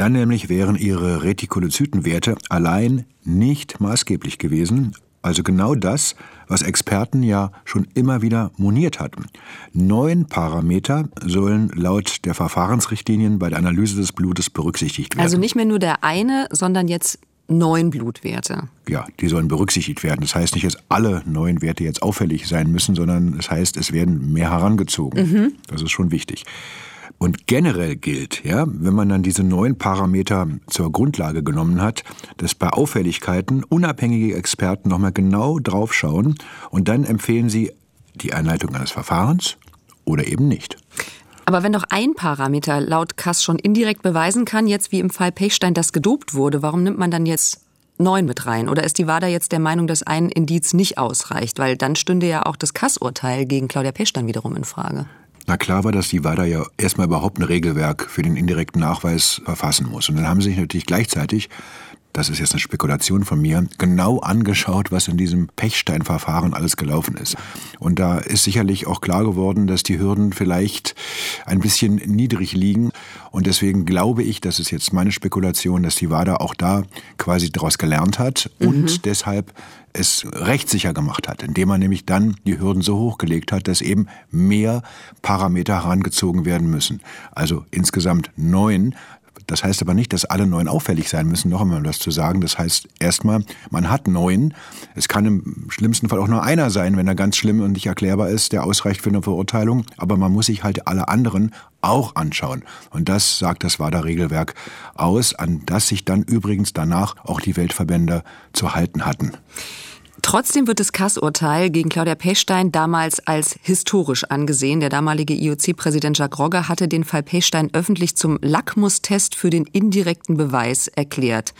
Dann nämlich wären ihre Retikulozytenwerte allein nicht maßgeblich gewesen, also genau das, was Experten ja schon immer wieder moniert hatten. Neun Parameter sollen laut der Verfahrensrichtlinien bei der Analyse des Blutes berücksichtigt werden. Also nicht mehr nur der eine, sondern jetzt neun Blutwerte. Ja, die sollen berücksichtigt werden. Das heißt nicht, dass alle neun Werte jetzt auffällig sein müssen, sondern das heißt, es werden mehr herangezogen. Mhm. Das ist schon wichtig. Und generell gilt, ja, wenn man dann diese neuen Parameter zur Grundlage genommen hat, dass bei Auffälligkeiten unabhängige Experten nochmal genau draufschauen und dann empfehlen sie die Einleitung eines Verfahrens oder eben nicht. Aber wenn doch ein Parameter laut Kass schon indirekt beweisen kann, jetzt wie im Fall Pechstein, dass gedopt wurde, warum nimmt man dann jetzt neun mit rein? Oder ist die WADA jetzt der Meinung, dass ein Indiz nicht ausreicht? Weil dann stünde ja auch das Kass-Urteil gegen Claudia Pechstein wiederum in Frage. Na klar war, dass die WADA ja erstmal überhaupt ein Regelwerk für den indirekten Nachweis verfassen muss. Und dann haben sie sich natürlich gleichzeitig das ist jetzt eine Spekulation von mir, genau angeschaut, was in diesem Pechstein-Verfahren alles gelaufen ist. Und da ist sicherlich auch klar geworden, dass die Hürden vielleicht ein bisschen niedrig liegen. Und deswegen glaube ich, das ist jetzt meine Spekulation, dass die WADA auch da quasi daraus gelernt hat und mhm. deshalb es rechtssicher gemacht hat, indem man nämlich dann die Hürden so hochgelegt hat, dass eben mehr Parameter herangezogen werden müssen. Also insgesamt neun das heißt aber nicht, dass alle neun auffällig sein müssen, noch einmal um das zu sagen. Das heißt erstmal, man hat neun. Es kann im schlimmsten Fall auch nur einer sein, wenn er ganz schlimm und nicht erklärbar ist, der ausreicht für eine Verurteilung. Aber man muss sich halt alle anderen auch anschauen. Und das sagt das WADA-Regelwerk aus, an das sich dann übrigens danach auch die Weltverbände zu halten hatten. Trotzdem wird das Kass-Urteil gegen Claudia Pechstein damals als historisch angesehen. Der damalige IOC-Präsident Jacques Rogge hatte den Fall Pechstein öffentlich zum Lackmustest für den indirekten Beweis erklärt.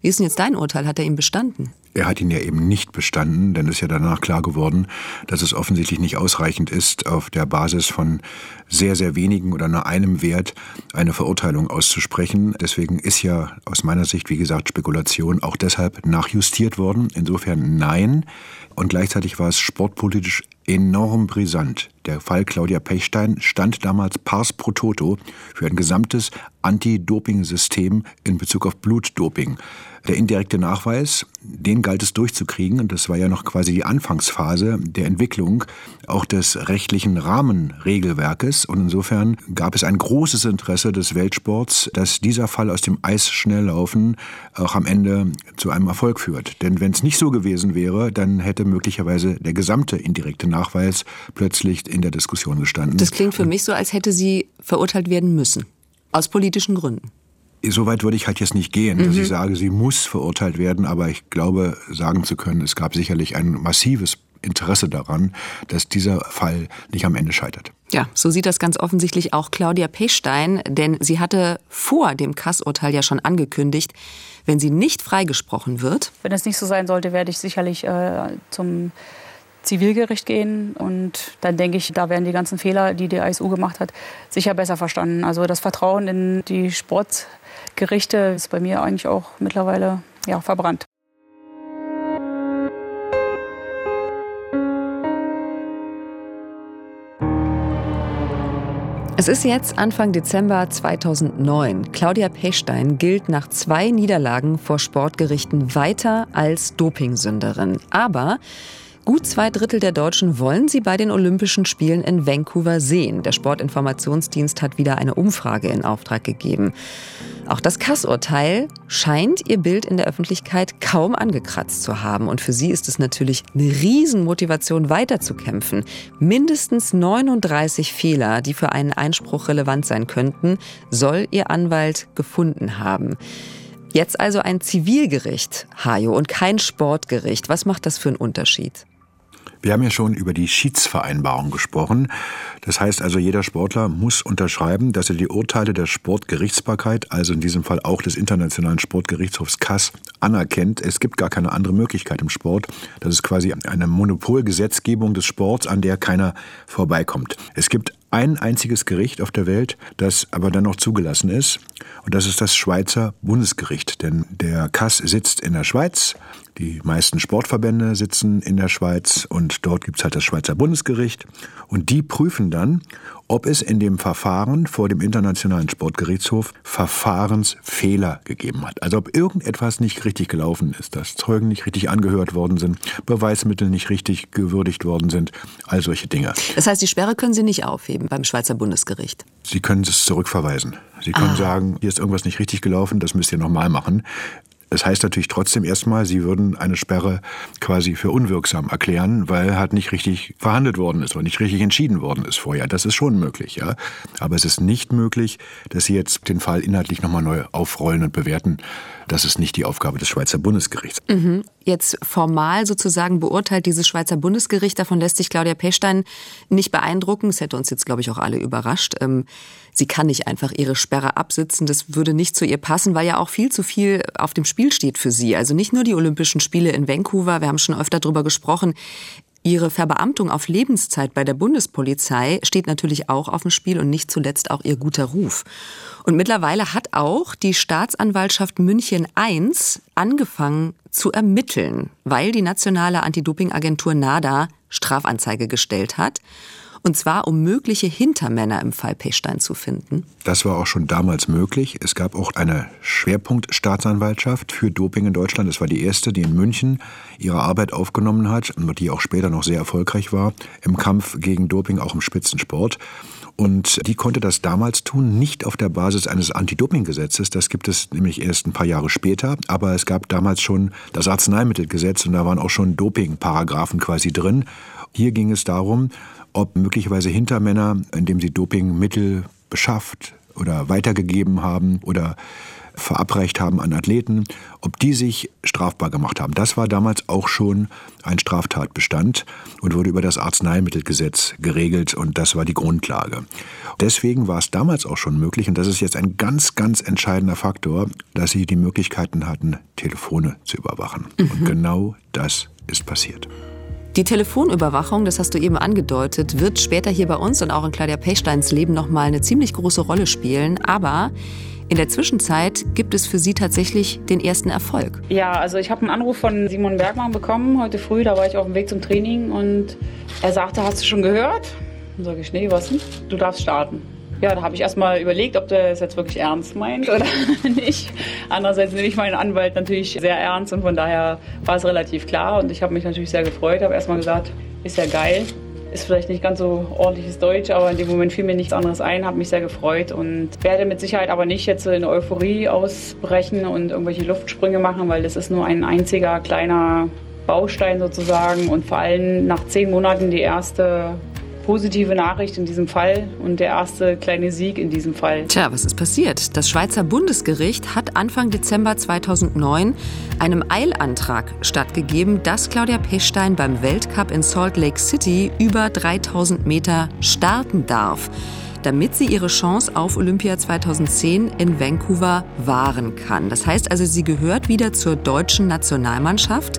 Wie ist denn jetzt dein Urteil? Hat er ihm bestanden? Er hat ihn ja eben nicht bestanden, denn es ist ja danach klar geworden, dass es offensichtlich nicht ausreichend ist, auf der Basis von sehr, sehr wenigen oder nur einem Wert eine Verurteilung auszusprechen. Deswegen ist ja aus meiner Sicht, wie gesagt, Spekulation auch deshalb nachjustiert worden. Insofern nein. Und gleichzeitig war es sportpolitisch enorm brisant. Der Fall Claudia Pechstein stand damals pars pro toto für ein gesamtes Anti-Doping-System in Bezug auf Blutdoping. Der indirekte Nachweis, den galt es durchzukriegen und das war ja noch quasi die Anfangsphase der Entwicklung auch des rechtlichen Rahmenregelwerkes und insofern gab es ein großes Interesse des Weltsports, dass dieser Fall aus dem Eisschnelllaufen auch am Ende zu einem Erfolg führt. Denn wenn es nicht so gewesen wäre, dann hätte möglicherweise der gesamte indirekte Nachweis plötzlich in der Diskussion gestanden. Das klingt für mich so, als hätte sie verurteilt werden müssen. Aus politischen Gründen. Soweit würde ich halt jetzt nicht gehen, dass mhm. ich sage, sie muss verurteilt werden, aber ich glaube, sagen zu können, es gab sicherlich ein massives Interesse daran, dass dieser Fall nicht am Ende scheitert. Ja, so sieht das ganz offensichtlich auch Claudia Pechstein, denn sie hatte vor dem Kassurteil ja schon angekündigt, wenn sie nicht freigesprochen wird. Wenn es nicht so sein sollte, werde ich sicherlich äh, zum Zivilgericht gehen. Und dann denke ich, da werden die ganzen Fehler, die die ISU gemacht hat, sicher besser verstanden. Also das Vertrauen in die Sport Gerichte ist bei mir eigentlich auch mittlerweile ja, verbrannt. Es ist jetzt Anfang Dezember 2009. Claudia Pechstein gilt nach zwei Niederlagen vor Sportgerichten weiter als Dopingsünderin. Aber Gut zwei Drittel der Deutschen wollen sie bei den Olympischen Spielen in Vancouver sehen. Der Sportinformationsdienst hat wieder eine Umfrage in Auftrag gegeben. Auch das Kassurteil scheint ihr Bild in der Öffentlichkeit kaum angekratzt zu haben. Und für sie ist es natürlich eine Riesenmotivation, weiterzukämpfen. Mindestens 39 Fehler, die für einen Einspruch relevant sein könnten, soll ihr Anwalt gefunden haben. Jetzt also ein Zivilgericht, Hajo, und kein Sportgericht. Was macht das für einen Unterschied? Wir haben ja schon über die Schiedsvereinbarung gesprochen. Das heißt also, jeder Sportler muss unterschreiben, dass er die Urteile der Sportgerichtsbarkeit, also in diesem Fall auch des Internationalen Sportgerichtshofs CAS, anerkennt. Es gibt gar keine andere Möglichkeit im Sport. Das ist quasi eine Monopolgesetzgebung des Sports, an der keiner vorbeikommt. Es gibt ein einziges Gericht auf der Welt, das aber dann noch zugelassen ist. Und das ist das Schweizer Bundesgericht. Denn der Kass sitzt in der Schweiz. Die meisten Sportverbände sitzen in der Schweiz und dort gibt es halt das Schweizer Bundesgericht. Und die prüfen dann, ob es in dem Verfahren vor dem Internationalen Sportgerichtshof Verfahrensfehler gegeben hat. Also ob irgendetwas nicht richtig gelaufen ist, dass Zeugen nicht richtig angehört worden sind, Beweismittel nicht richtig gewürdigt worden sind, all solche Dinge. Das heißt, die Sperre können Sie nicht aufheben beim Schweizer Bundesgericht? Sie können es zurückverweisen. Sie können ah. sagen, hier ist irgendwas nicht richtig gelaufen, das müsst ihr nochmal machen. Das heißt natürlich trotzdem erstmal, sie würden eine Sperre quasi für unwirksam erklären, weil halt nicht richtig verhandelt worden ist oder nicht richtig entschieden worden ist vorher. Das ist schon möglich, ja. Aber es ist nicht möglich, dass sie jetzt den Fall inhaltlich nochmal neu aufrollen und bewerten. Das ist nicht die Aufgabe des Schweizer Bundesgerichts. Mhm. Jetzt formal sozusagen beurteilt dieses Schweizer Bundesgericht, davon lässt sich Claudia Pechstein nicht beeindrucken. Das hätte uns jetzt, glaube ich, auch alle überrascht. Ähm, sie kann nicht einfach ihre Sperre absitzen. Das würde nicht zu ihr passen, weil ja auch viel zu viel auf dem Spiel steht für sie. Also nicht nur die Olympischen Spiele in Vancouver, wir haben schon öfter darüber gesprochen. Ihre Verbeamtung auf Lebenszeit bei der Bundespolizei steht natürlich auch auf dem Spiel und nicht zuletzt auch ihr guter Ruf. Und mittlerweile hat auch die Staatsanwaltschaft München I angefangen zu ermitteln, weil die nationale Anti-Doping-Agentur NADA Strafanzeige gestellt hat. Und zwar, um mögliche Hintermänner im Fall Pechstein zu finden. Das war auch schon damals möglich. Es gab auch eine Schwerpunktstaatsanwaltschaft für Doping in Deutschland. Das war die erste, die in München ihre Arbeit aufgenommen hat und die auch später noch sehr erfolgreich war im Kampf gegen Doping, auch im Spitzensport. Und die konnte das damals tun, nicht auf der Basis eines Anti-Doping-Gesetzes. Das gibt es nämlich erst ein paar Jahre später. Aber es gab damals schon das Arzneimittelgesetz und da waren auch schon Doping-Paragraphen quasi drin. Hier ging es darum, ob möglicherweise Hintermänner, indem sie Dopingmittel beschafft oder weitergegeben haben oder verabreicht haben an Athleten, ob die sich strafbar gemacht haben. Das war damals auch schon ein Straftatbestand und wurde über das Arzneimittelgesetz geregelt und das war die Grundlage. Deswegen war es damals auch schon möglich, und das ist jetzt ein ganz, ganz entscheidender Faktor, dass sie die Möglichkeiten hatten, Telefone zu überwachen. Mhm. Und genau das ist passiert. Die Telefonüberwachung, das hast du eben angedeutet, wird später hier bei uns und auch in Claudia Pechsteins Leben nochmal eine ziemlich große Rolle spielen. Aber in der Zwischenzeit gibt es für Sie tatsächlich den ersten Erfolg. Ja, also ich habe einen Anruf von Simon Bergmann bekommen heute früh. Da war ich auf dem Weg zum Training und er sagte, hast du schon gehört? Dann sage ich, nee, was denn? Du darfst starten. Ja, da habe ich erstmal überlegt, ob der es jetzt wirklich ernst meint oder nicht. Andererseits nehme ich meinen Anwalt natürlich sehr ernst und von daher war es relativ klar und ich habe mich natürlich sehr gefreut. Habe erstmal gesagt, ist ja geil, ist vielleicht nicht ganz so ordentliches Deutsch, aber in dem Moment fiel mir nichts anderes ein, habe mich sehr gefreut und werde mit Sicherheit aber nicht jetzt in Euphorie ausbrechen und irgendwelche Luftsprünge machen, weil das ist nur ein einziger kleiner Baustein sozusagen und vor allem nach zehn Monaten die erste positive Nachricht in diesem Fall und der erste kleine Sieg in diesem Fall. Tja, was ist passiert? Das Schweizer Bundesgericht hat Anfang Dezember 2009 einem Eilantrag stattgegeben, dass Claudia Pechstein beim Weltcup in Salt Lake City über 3000 Meter starten darf damit sie ihre Chance auf Olympia 2010 in Vancouver wahren kann. Das heißt also, sie gehört wieder zur deutschen Nationalmannschaft,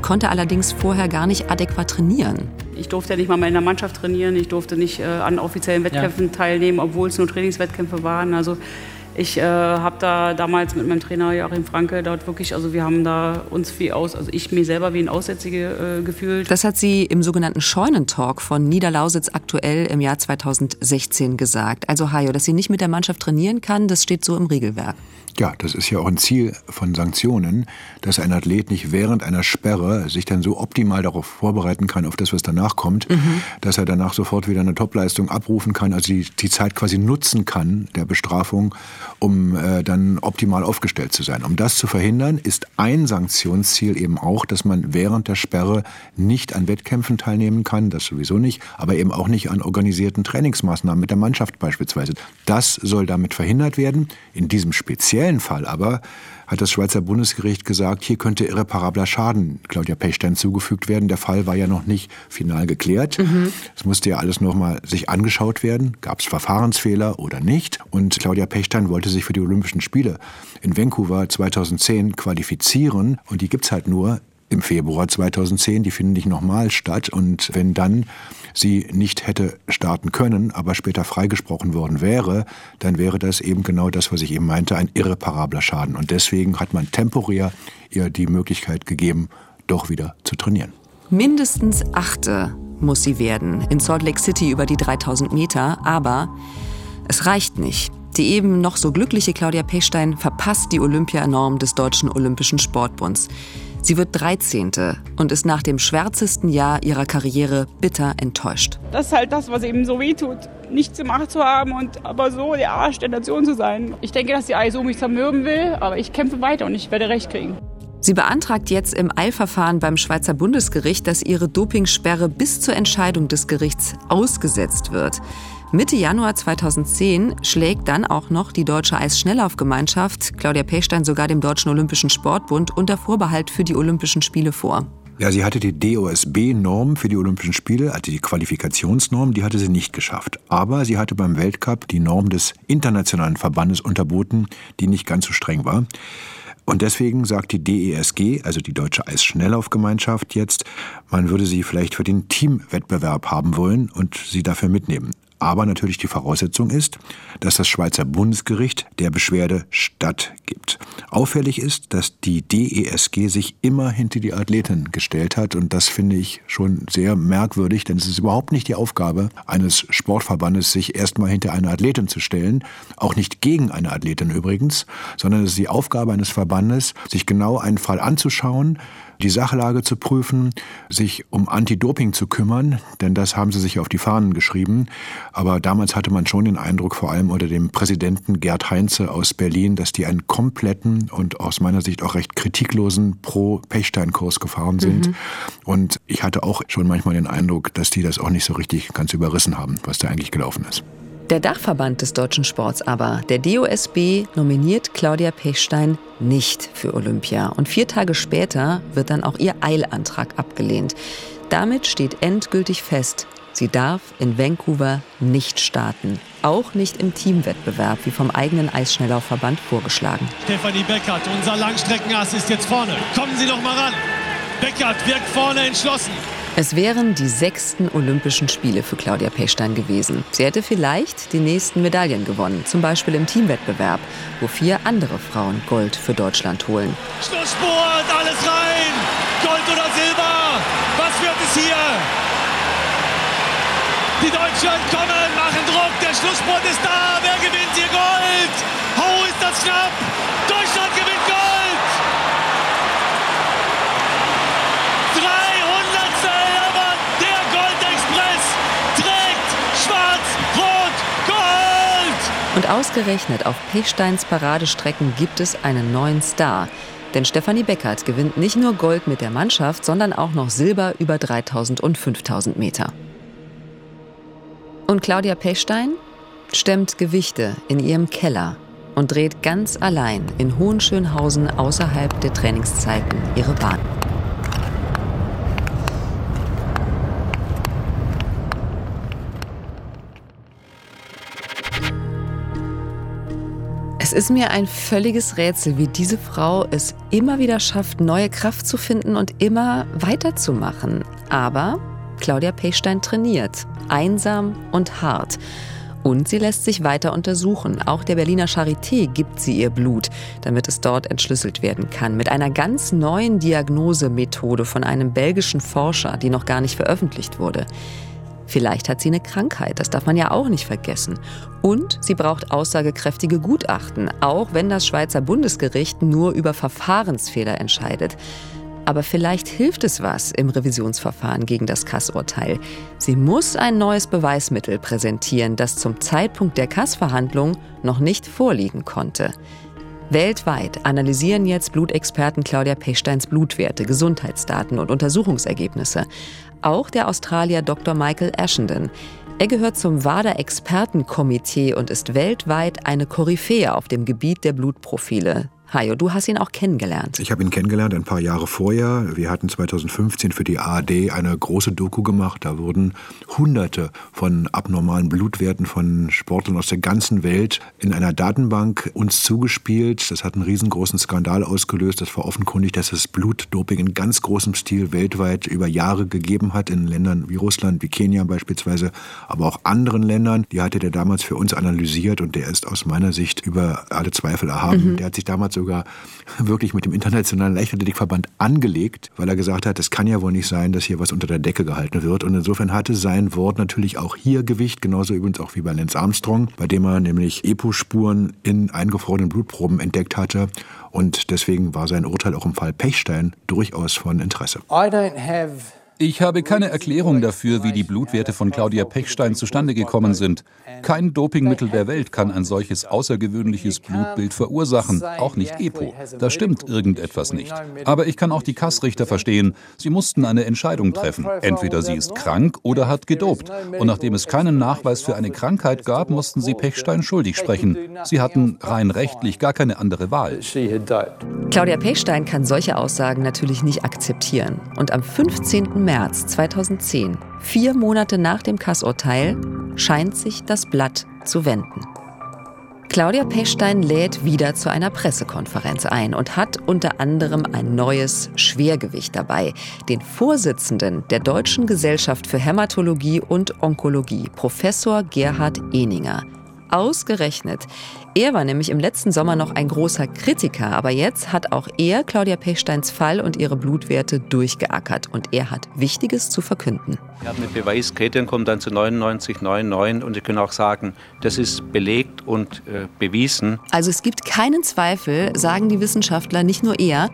konnte allerdings vorher gar nicht adäquat trainieren. Ich durfte ja nicht mal in der Mannschaft trainieren, ich durfte nicht äh, an offiziellen Wettkämpfen ja. teilnehmen, obwohl es nur Trainingswettkämpfe waren. Also ich äh, habe da damals mit meinem Trainer Joachim Franke dort wirklich, also wir haben da uns wie aus, also ich mir selber wie ein Aussätzige äh, gefühlt. Das hat sie im sogenannten Scheunentalk von Niederlausitz aktuell im Jahr 2016 gesagt. Also Hajo, dass sie nicht mit der Mannschaft trainieren kann, das steht so im Regelwerk. Ja, das ist ja auch ein Ziel von Sanktionen, dass ein Athlet nicht während einer Sperre sich dann so optimal darauf vorbereiten kann, auf das, was danach kommt, mhm. dass er danach sofort wieder eine Topleistung abrufen kann, also die, die Zeit quasi nutzen kann der Bestrafung, um äh, dann optimal aufgestellt zu sein. Um das zu verhindern, ist ein Sanktionsziel eben auch, dass man während der Sperre nicht an Wettkämpfen teilnehmen kann, das sowieso nicht, aber eben auch nicht an organisierten Trainingsmaßnahmen mit der Mannschaft beispielsweise. Das soll damit verhindert werden. In diesem speziellen speziellen Fall aber hat das Schweizer Bundesgericht gesagt, hier könnte irreparabler Schaden Claudia Pechstein zugefügt werden. Der Fall war ja noch nicht final geklärt. Mhm. Es musste ja alles nochmal sich angeschaut werden. Gab es Verfahrensfehler oder nicht? Und Claudia Pechstein wollte sich für die Olympischen Spiele in Vancouver 2010 qualifizieren. Und die gibt's halt nur im Februar 2010. Die finden nicht nochmal statt. Und wenn dann sie nicht hätte starten können, aber später freigesprochen worden wäre, dann wäre das eben genau das, was ich eben meinte, ein irreparabler Schaden. Und deswegen hat man temporär ihr die Möglichkeit gegeben, doch wieder zu trainieren. Mindestens achte muss sie werden in Salt Lake City über die 3000 Meter, aber es reicht nicht. Die eben noch so glückliche Claudia Pechstein verpasst die Olympianorm des Deutschen Olympischen Sportbunds. Sie wird 13. und ist nach dem schwärzesten Jahr ihrer Karriere bitter enttäuscht. Das ist halt das, was eben so weh tut, nichts gemacht zu haben und aber so der Arsch der Nation zu sein. Ich denke, dass die ISO mich zermürben will, aber ich kämpfe weiter und ich werde Recht kriegen. Sie beantragt jetzt im Eilverfahren beim Schweizer Bundesgericht, dass ihre Dopingsperre bis zur Entscheidung des Gerichts ausgesetzt wird. Mitte Januar 2010 schlägt dann auch noch die Deutsche Eisschnelllaufgemeinschaft Claudia Pechstein sogar dem Deutschen Olympischen Sportbund unter Vorbehalt für die Olympischen Spiele vor. Ja, sie hatte die DOSB-Norm für die Olympischen Spiele, hatte die Qualifikationsnorm, die hatte sie nicht geschafft. Aber sie hatte beim Weltcup die Norm des internationalen Verbandes unterboten, die nicht ganz so streng war. Und deswegen sagt die DESG, also die Deutsche Eisschnelllaufgemeinschaft jetzt, man würde sie vielleicht für den Teamwettbewerb haben wollen und sie dafür mitnehmen. Aber natürlich die Voraussetzung ist, dass das Schweizer Bundesgericht der Beschwerde stattgibt. Auffällig ist, dass die DESG sich immer hinter die Athletin gestellt hat und das finde ich schon sehr merkwürdig, denn es ist überhaupt nicht die Aufgabe eines Sportverbandes, sich erstmal hinter eine Athletin zu stellen, auch nicht gegen eine Athletin übrigens, sondern es ist die Aufgabe eines Verbandes, sich genau einen Fall anzuschauen, die Sachlage zu prüfen, sich um Anti-Doping zu kümmern, denn das haben sie sich auf die Fahnen geschrieben. Aber damals hatte man schon den Eindruck, vor allem unter dem Präsidenten Gerd Heinze aus Berlin, dass die einen kompletten und aus meiner Sicht auch recht kritiklosen Pro-Pechstein-Kurs gefahren sind. Mhm. Und ich hatte auch schon manchmal den Eindruck, dass die das auch nicht so richtig ganz überrissen haben, was da eigentlich gelaufen ist. Der Dachverband des deutschen Sports aber, der DOSB, nominiert Claudia Pechstein nicht für Olympia. Und vier Tage später wird dann auch ihr Eilantrag abgelehnt. Damit steht endgültig fest, sie darf in Vancouver nicht starten. Auch nicht im Teamwettbewerb, wie vom eigenen Eisschnelllaufverband vorgeschlagen. Stefanie Beckert, unser Langstreckenass, ist jetzt vorne. Kommen Sie doch mal ran. Beckert wirkt vorne entschlossen. Es wären die sechsten Olympischen Spiele für Claudia Pechstein gewesen. Sie hätte vielleicht die nächsten Medaillen gewonnen, zum Beispiel im Teamwettbewerb, wo vier andere Frauen Gold für Deutschland holen. Schlussspurt, alles rein! Gold oder Silber? Was wird es hier? Die Deutschen kommen, machen Druck, der Schlussspurt ist da. Wer gewinnt hier Gold? Oh, ist das knapp! Deutschland gewinnt Gold! Ausgerechnet auf Pechsteins Paradestrecken gibt es einen neuen Star. Denn Stefanie Beckert gewinnt nicht nur Gold mit der Mannschaft, sondern auch noch Silber über 3000 und 5000 Meter. Und Claudia Pechstein stemmt Gewichte in ihrem Keller und dreht ganz allein in Hohenschönhausen außerhalb der Trainingszeiten ihre Bahn. Es ist mir ein völliges Rätsel, wie diese Frau es immer wieder schafft, neue Kraft zu finden und immer weiterzumachen. Aber Claudia Pechstein trainiert, einsam und hart. Und sie lässt sich weiter untersuchen. Auch der Berliner Charité gibt sie ihr Blut, damit es dort entschlüsselt werden kann. Mit einer ganz neuen Diagnosemethode von einem belgischen Forscher, die noch gar nicht veröffentlicht wurde. Vielleicht hat sie eine Krankheit, das darf man ja auch nicht vergessen. Und sie braucht aussagekräftige Gutachten, auch wenn das Schweizer Bundesgericht nur über Verfahrensfehler entscheidet. Aber vielleicht hilft es was im Revisionsverfahren gegen das Kassurteil. Sie muss ein neues Beweismittel präsentieren, das zum Zeitpunkt der Kassverhandlung noch nicht vorliegen konnte. Weltweit analysieren jetzt Blutexperten Claudia Pechsteins Blutwerte, Gesundheitsdaten und Untersuchungsergebnisse. Auch der Australier Dr. Michael Ashenden. Er gehört zum WADA-Expertenkomitee und ist weltweit eine Koryphäe auf dem Gebiet der Blutprofile. Hajo, du hast ihn auch kennengelernt. Ich habe ihn kennengelernt ein paar Jahre vorher. Wir hatten 2015 für die ARD eine große Doku gemacht. Da wurden Hunderte von abnormalen Blutwerten von Sportlern aus der ganzen Welt in einer Datenbank uns zugespielt. Das hat einen riesengroßen Skandal ausgelöst. Das war offenkundig, dass es Blutdoping in ganz großem Stil weltweit über Jahre gegeben hat, in Ländern wie Russland, wie Kenia beispielsweise, aber auch anderen Ländern. Die hatte der damals für uns analysiert und der ist aus meiner Sicht über alle Zweifel erhaben. Mhm. Der hat sich damals sogar wirklich mit dem Internationalen Leichtathletikverband angelegt, weil er gesagt hat, es kann ja wohl nicht sein, dass hier was unter der Decke gehalten wird. Und insofern hatte sein Wort natürlich auch hier Gewicht, genauso übrigens auch wie bei Lance Armstrong, bei dem er nämlich EPO-Spuren in eingefrorenen Blutproben entdeckt hatte. Und deswegen war sein Urteil auch im Fall Pechstein durchaus von Interesse. I don't have ich habe keine Erklärung dafür, wie die Blutwerte von Claudia Pechstein zustande gekommen sind. Kein Dopingmittel der Welt kann ein solches außergewöhnliches Blutbild verursachen, auch nicht EPO. Da stimmt irgendetwas nicht. Aber ich kann auch die Kassrichter verstehen. Sie mussten eine Entscheidung treffen. Entweder sie ist krank oder hat gedopt. Und nachdem es keinen Nachweis für eine Krankheit gab, mussten sie Pechstein schuldig sprechen. Sie hatten rein rechtlich gar keine andere Wahl. Claudia Pechstein kann solche Aussagen natürlich nicht akzeptieren. Und am 15. März 2010, vier Monate nach dem Kassurteil, scheint sich das Blatt zu wenden. Claudia Pechstein lädt wieder zu einer Pressekonferenz ein und hat unter anderem ein neues Schwergewicht dabei. Den Vorsitzenden der Deutschen Gesellschaft für Hämatologie und Onkologie, Professor Gerhard Eninger. Ausgerechnet. Er war nämlich im letzten Sommer noch ein großer Kritiker, aber jetzt hat auch er Claudia Pechsteins Fall und ihre Blutwerte durchgeackert und er hat Wichtiges zu verkünden. Er hat eine Beweiskette und kommt dann zu 99,99 und ich kann auch sagen, das ist belegt und äh, bewiesen. Also es gibt keinen Zweifel, sagen die Wissenschaftler, nicht nur er.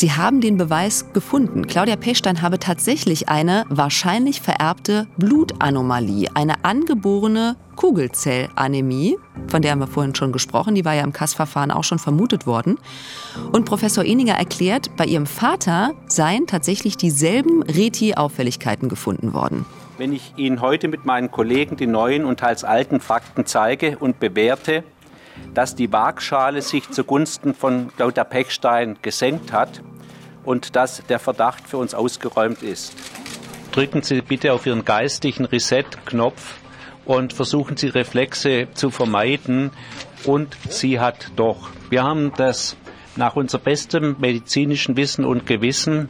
Sie haben den Beweis gefunden. Claudia Pechstein habe tatsächlich eine wahrscheinlich vererbte Blutanomalie, eine angeborene Kugelzellanämie, von der haben wir vorhin schon gesprochen, die war ja im Kass-Verfahren auch schon vermutet worden. Und Professor Eninger erklärt, bei ihrem Vater seien tatsächlich dieselben Reti-Auffälligkeiten gefunden worden. Wenn ich Ihnen heute mit meinen Kollegen die neuen und teils alten Fakten zeige und bewerte, dass die Waagschale sich zugunsten von Claudia Pechstein gesenkt hat und dass der Verdacht für uns ausgeräumt ist. Drücken Sie bitte auf Ihren geistigen Reset-Knopf und versuchen Sie Reflexe zu vermeiden. Und sie hat doch. Wir haben das nach unserem besten medizinischen Wissen und Gewissen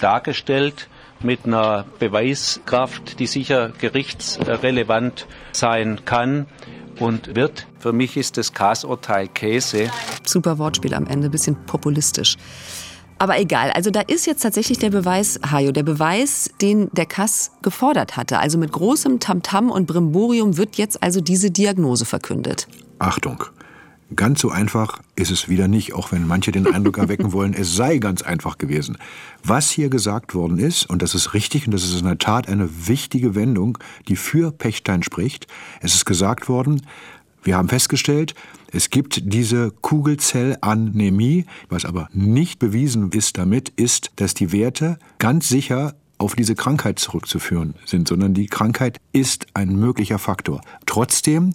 dargestellt mit einer Beweiskraft, die sicher gerichtsrelevant sein kann und wird. Für mich ist das Kasurteil Käse. Super Wortspiel am Ende, bisschen populistisch. Aber egal, also da ist jetzt tatsächlich der Beweis, Hajo, der Beweis, den der Kass gefordert hatte. Also mit großem Tamtam und Brimborium wird jetzt also diese Diagnose verkündet. Achtung, Ganz so einfach ist es wieder nicht, auch wenn manche den Eindruck erwecken wollen, es sei ganz einfach gewesen. Was hier gesagt worden ist, und das ist richtig und das ist in der Tat eine wichtige Wendung, die für Pechstein spricht, es ist gesagt worden, wir haben festgestellt, es gibt diese Kugelzellanämie. Was aber nicht bewiesen ist damit, ist, dass die Werte ganz sicher auf diese Krankheit zurückzuführen sind, sondern die Krankheit ist ein möglicher Faktor. Trotzdem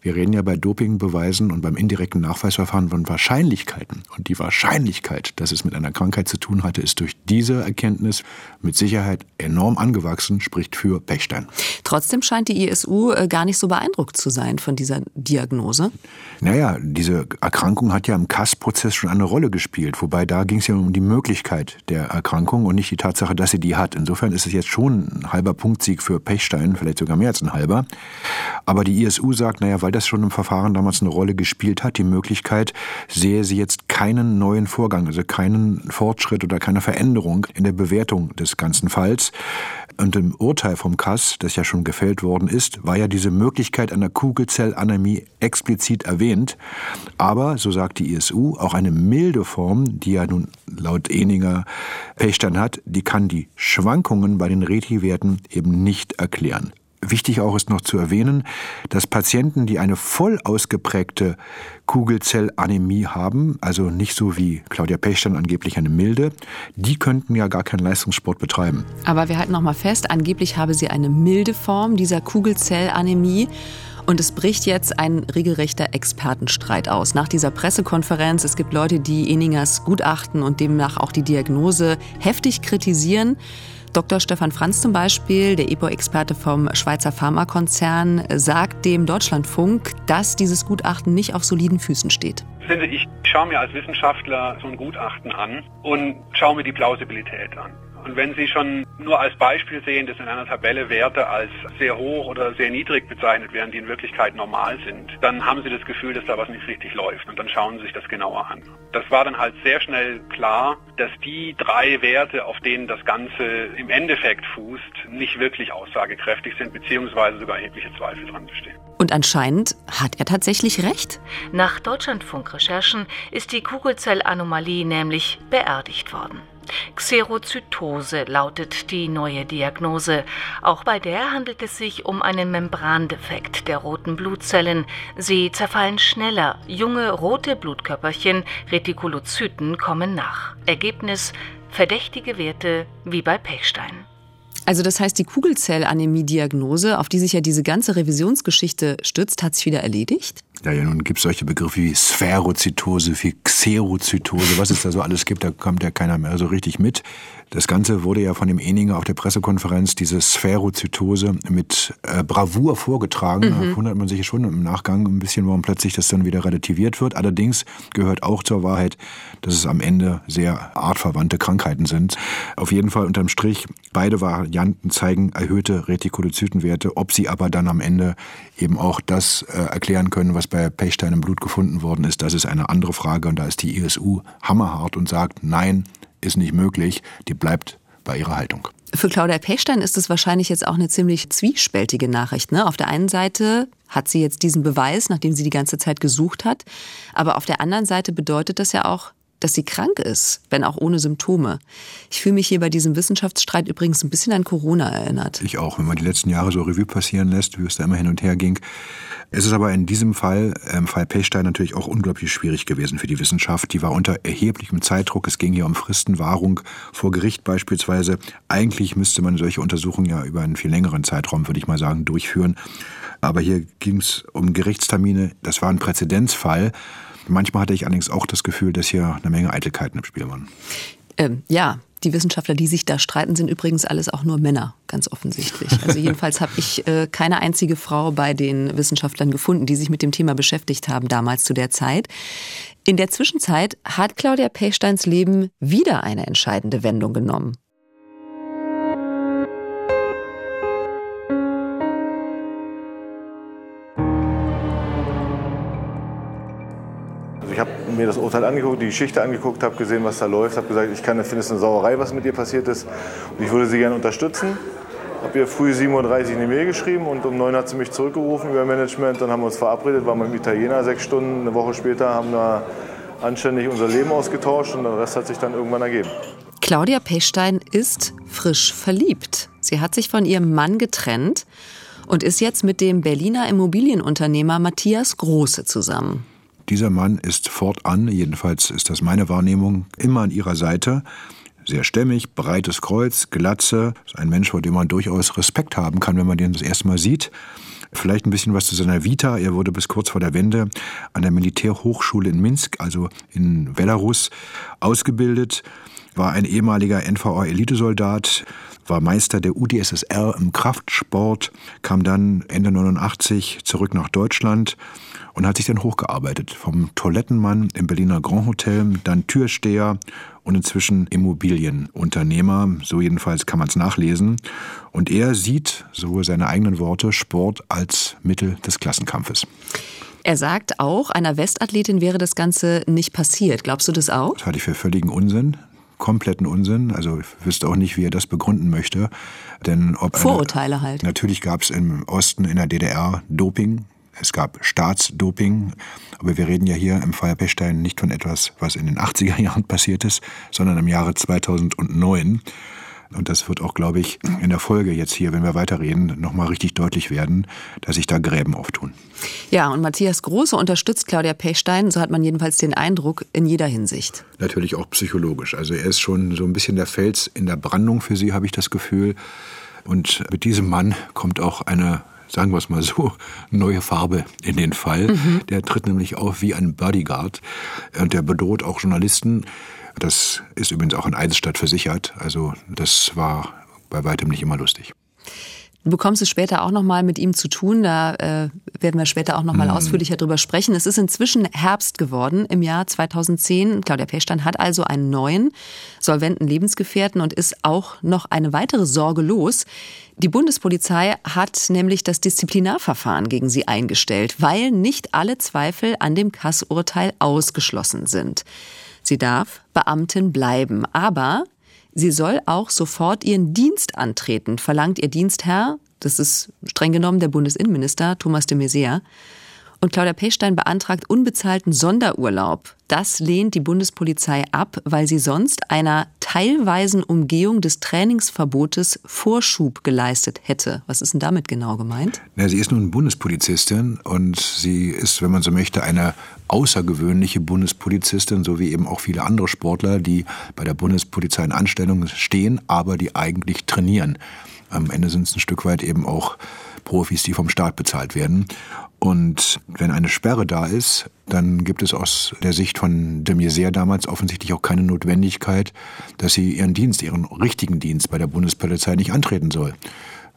wir reden ja bei Dopingbeweisen und beim indirekten Nachweisverfahren von Wahrscheinlichkeiten. Und die Wahrscheinlichkeit, dass es mit einer Krankheit zu tun hatte, ist durch diese Erkenntnis mit Sicherheit enorm angewachsen, spricht für Pechstein. Trotzdem scheint die ISU äh, gar nicht so beeindruckt zu sein von dieser Diagnose. Naja, diese Erkrankung hat ja im Kass-Prozess schon eine Rolle gespielt. Wobei da ging es ja um die Möglichkeit der Erkrankung und nicht die Tatsache, dass sie die hat. Insofern ist es jetzt schon ein halber Punktsieg für Pechstein, vielleicht sogar mehr als ein halber. Aber die ISU sagt, naja, weil das schon im Verfahren damals eine Rolle gespielt hat, die Möglichkeit, sehe sie jetzt keinen neuen Vorgang, also keinen Fortschritt oder keine Veränderung in der Bewertung des ganzen Falls. Und im Urteil vom Kass, das ja schon gefällt worden ist, war ja diese Möglichkeit einer Kugelzellanämie explizit erwähnt. Aber, so sagt die ISU, auch eine milde Form, die ja nun laut Eninger Pechstein hat, die kann die Schwankungen bei den Reti-Werten eben nicht erklären. Wichtig auch ist noch zu erwähnen, dass Patienten, die eine voll ausgeprägte Kugelzellanämie haben, also nicht so wie Claudia Pechstein angeblich eine milde, die könnten ja gar keinen Leistungssport betreiben. Aber wir halten noch mal fest, angeblich habe sie eine milde Form dieser Kugelzellanämie. Und es bricht jetzt ein regelrechter Expertenstreit aus. Nach dieser Pressekonferenz, es gibt Leute, die Eningers Gutachten und demnach auch die Diagnose heftig kritisieren. Dr. Stefan Franz zum Beispiel, der EPO-Experte vom Schweizer Pharmakonzern, sagt dem Deutschlandfunk, dass dieses Gutachten nicht auf soliden Füßen steht. Ich schaue mir als Wissenschaftler so ein Gutachten an und schaue mir die Plausibilität an. Und wenn Sie schon nur als Beispiel sehen, dass in einer Tabelle Werte als sehr hoch oder sehr niedrig bezeichnet werden, die in Wirklichkeit normal sind, dann haben Sie das Gefühl, dass da was nicht richtig läuft. Und dann schauen Sie sich das genauer an. Das war dann halt sehr schnell klar, dass die drei Werte, auf denen das Ganze im Endeffekt fußt, nicht wirklich aussagekräftig sind, beziehungsweise sogar erhebliche Zweifel dran bestehen. Und anscheinend hat er tatsächlich recht. Nach Deutschlandfunk-Recherchen ist die Kugelzellanomalie nämlich beerdigt worden. Xerozytose lautet die neue Diagnose. Auch bei der handelt es sich um einen Membrandefekt der roten Blutzellen. Sie zerfallen schneller. Junge rote Blutkörperchen, Retikulozyten, kommen nach. Ergebnis verdächtige Werte wie bei Pechstein. Also das heißt, die Kugelzellanämie-Diagnose, auf die sich ja diese ganze Revisionsgeschichte stützt, hat sich wieder erledigt? Ja, ja, nun gibt es solche Begriffe wie Spherozytose, wie Xerozytose, was es da so alles gibt, da kommt ja keiner mehr so richtig mit. Das Ganze wurde ja von dem Eninger auf der Pressekonferenz, diese Spherozytose, mit äh, Bravour vorgetragen. Mhm. Da wundert man sich schon im Nachgang ein bisschen, warum plötzlich das dann wieder relativiert wird. Allerdings gehört auch zur Wahrheit, dass es am Ende sehr artverwandte Krankheiten sind. Auf jeden Fall unterm Strich, beide Varianten zeigen erhöhte Retikulozytenwerte. Ob sie aber dann am Ende eben auch das äh, erklären können, was bei Pechstein im Blut gefunden worden ist, das ist eine andere Frage. Und da ist die ISU hammerhart und sagt, nein, ist nicht möglich, die bleibt bei ihrer Haltung. Für Claudia Pechstein ist es wahrscheinlich jetzt auch eine ziemlich zwiespältige Nachricht. Ne? Auf der einen Seite hat sie jetzt diesen Beweis, nachdem sie die ganze Zeit gesucht hat. Aber auf der anderen Seite bedeutet das ja auch, dass sie krank ist, wenn auch ohne Symptome. Ich fühle mich hier bei diesem Wissenschaftsstreit übrigens ein bisschen an Corona erinnert. Ich auch, wenn man die letzten Jahre so Revue passieren lässt, wie es da immer hin und her ging. Es ist aber in diesem Fall, im Fall Pechstein, natürlich auch unglaublich schwierig gewesen für die Wissenschaft. Die war unter erheblichem Zeitdruck. Es ging hier um Fristenwahrung vor Gericht beispielsweise. Eigentlich müsste man solche Untersuchungen ja über einen viel längeren Zeitraum, würde ich mal sagen, durchführen. Aber hier ging es um Gerichtstermine. Das war ein Präzedenzfall. Manchmal hatte ich allerdings auch das Gefühl, dass hier eine Menge Eitelkeiten im Spiel waren. Ähm, ja, die Wissenschaftler, die sich da streiten, sind übrigens alles auch nur Männer, ganz offensichtlich. Also jedenfalls habe ich äh, keine einzige Frau bei den Wissenschaftlern gefunden, die sich mit dem Thema beschäftigt haben, damals zu der Zeit. In der Zwischenzeit hat Claudia Pechsteins Leben wieder eine entscheidende Wendung genommen. Ich habe mir das Urteil angeguckt, die Geschichte angeguckt, habe gesehen, was da läuft, habe gesagt, ich kann, finde es eine Sauerei, was mit ihr passiert ist und ich würde sie gerne unterstützen. Habe ihr früh 7.30 Uhr eine Mail geschrieben und um 9 Uhr hat sie mich zurückgerufen über Management. Dann haben wir uns verabredet, waren mit dem Italiener sechs Stunden. Eine Woche später haben wir anständig unser Leben ausgetauscht und der Rest hat sich dann irgendwann ergeben. Claudia Pechstein ist frisch verliebt. Sie hat sich von ihrem Mann getrennt und ist jetzt mit dem Berliner Immobilienunternehmer Matthias Große zusammen. Dieser Mann ist fortan, jedenfalls ist das meine Wahrnehmung, immer an ihrer Seite. Sehr stämmig, breites Kreuz, Glatze. Ist ein Mensch, vor dem man durchaus Respekt haben kann, wenn man den das erste Mal sieht. Vielleicht ein bisschen was zu seiner Vita. Er wurde bis kurz vor der Wende an der Militärhochschule in Minsk, also in Belarus, ausgebildet, war ein ehemaliger NVA-Elitesoldat, war Meister der UdSSR im Kraftsport, kam dann Ende 89 zurück nach Deutschland und hat sich dann hochgearbeitet. Vom Toilettenmann im Berliner Grand Hotel, dann Türsteher und inzwischen Immobilienunternehmer. So jedenfalls kann man es nachlesen. Und er sieht, so seine eigenen Worte, Sport als Mittel des Klassenkampfes. Er sagt auch, einer Westathletin wäre das Ganze nicht passiert. Glaubst du das auch? Das halte ich für völligen Unsinn kompletten Unsinn. Also ich wüsste auch nicht, wie er das begründen möchte. Denn ob Vorurteile eine, halt. Natürlich gab es im Osten in der DDR Doping. Es gab Staatsdoping, aber wir reden ja hier im Fall Pechstein nicht von etwas, was in den 80er Jahren passiert ist, sondern im Jahre 2009. Und das wird auch, glaube ich, in der Folge jetzt hier, wenn wir weiterreden, nochmal richtig deutlich werden, dass sich da Gräben auftun. Ja, und Matthias Große unterstützt Claudia Pechstein, so hat man jedenfalls den Eindruck, in jeder Hinsicht. Natürlich auch psychologisch. Also er ist schon so ein bisschen der Fels in der Brandung für sie, habe ich das Gefühl. Und mit diesem Mann kommt auch eine sagen wir es mal so, neue Farbe in den Fall. Mhm. Der tritt nämlich auf wie ein Bodyguard und der bedroht auch Journalisten. Das ist übrigens auch in Eisenstadt versichert. Also das war bei weitem nicht immer lustig. Du bekommst es später auch noch mal mit ihm zu tun. Da äh, werden wir später auch noch mal mhm. ausführlicher drüber sprechen. Es ist inzwischen Herbst geworden im Jahr 2010. Claudia Pechstein hat also einen neuen solventen Lebensgefährten und ist auch noch eine weitere Sorge los. Die Bundespolizei hat nämlich das Disziplinarverfahren gegen sie eingestellt, weil nicht alle Zweifel an dem Kassurteil ausgeschlossen sind. Sie darf Beamtin bleiben, aber sie soll auch sofort ihren Dienst antreten, verlangt ihr Dienstherr, das ist streng genommen der Bundesinnenminister Thomas de Maizière. Und Claudia Pechstein beantragt unbezahlten Sonderurlaub. Das lehnt die Bundespolizei ab, weil sie sonst einer teilweisen Umgehung des Trainingsverbotes Vorschub geleistet hätte. Was ist denn damit genau gemeint? Na, sie ist nun Bundespolizistin und sie ist, wenn man so möchte, eine außergewöhnliche Bundespolizistin, so wie eben auch viele andere Sportler, die bei der Bundespolizei in Anstellung stehen, aber die eigentlich trainieren. Am Ende sind es ein Stück weit eben auch Profis, die vom Staat bezahlt werden. Und wenn eine Sperre da ist, dann gibt es aus der Sicht von de Maizière damals offensichtlich auch keine Notwendigkeit, dass sie ihren Dienst, ihren richtigen Dienst bei der Bundespolizei nicht antreten soll.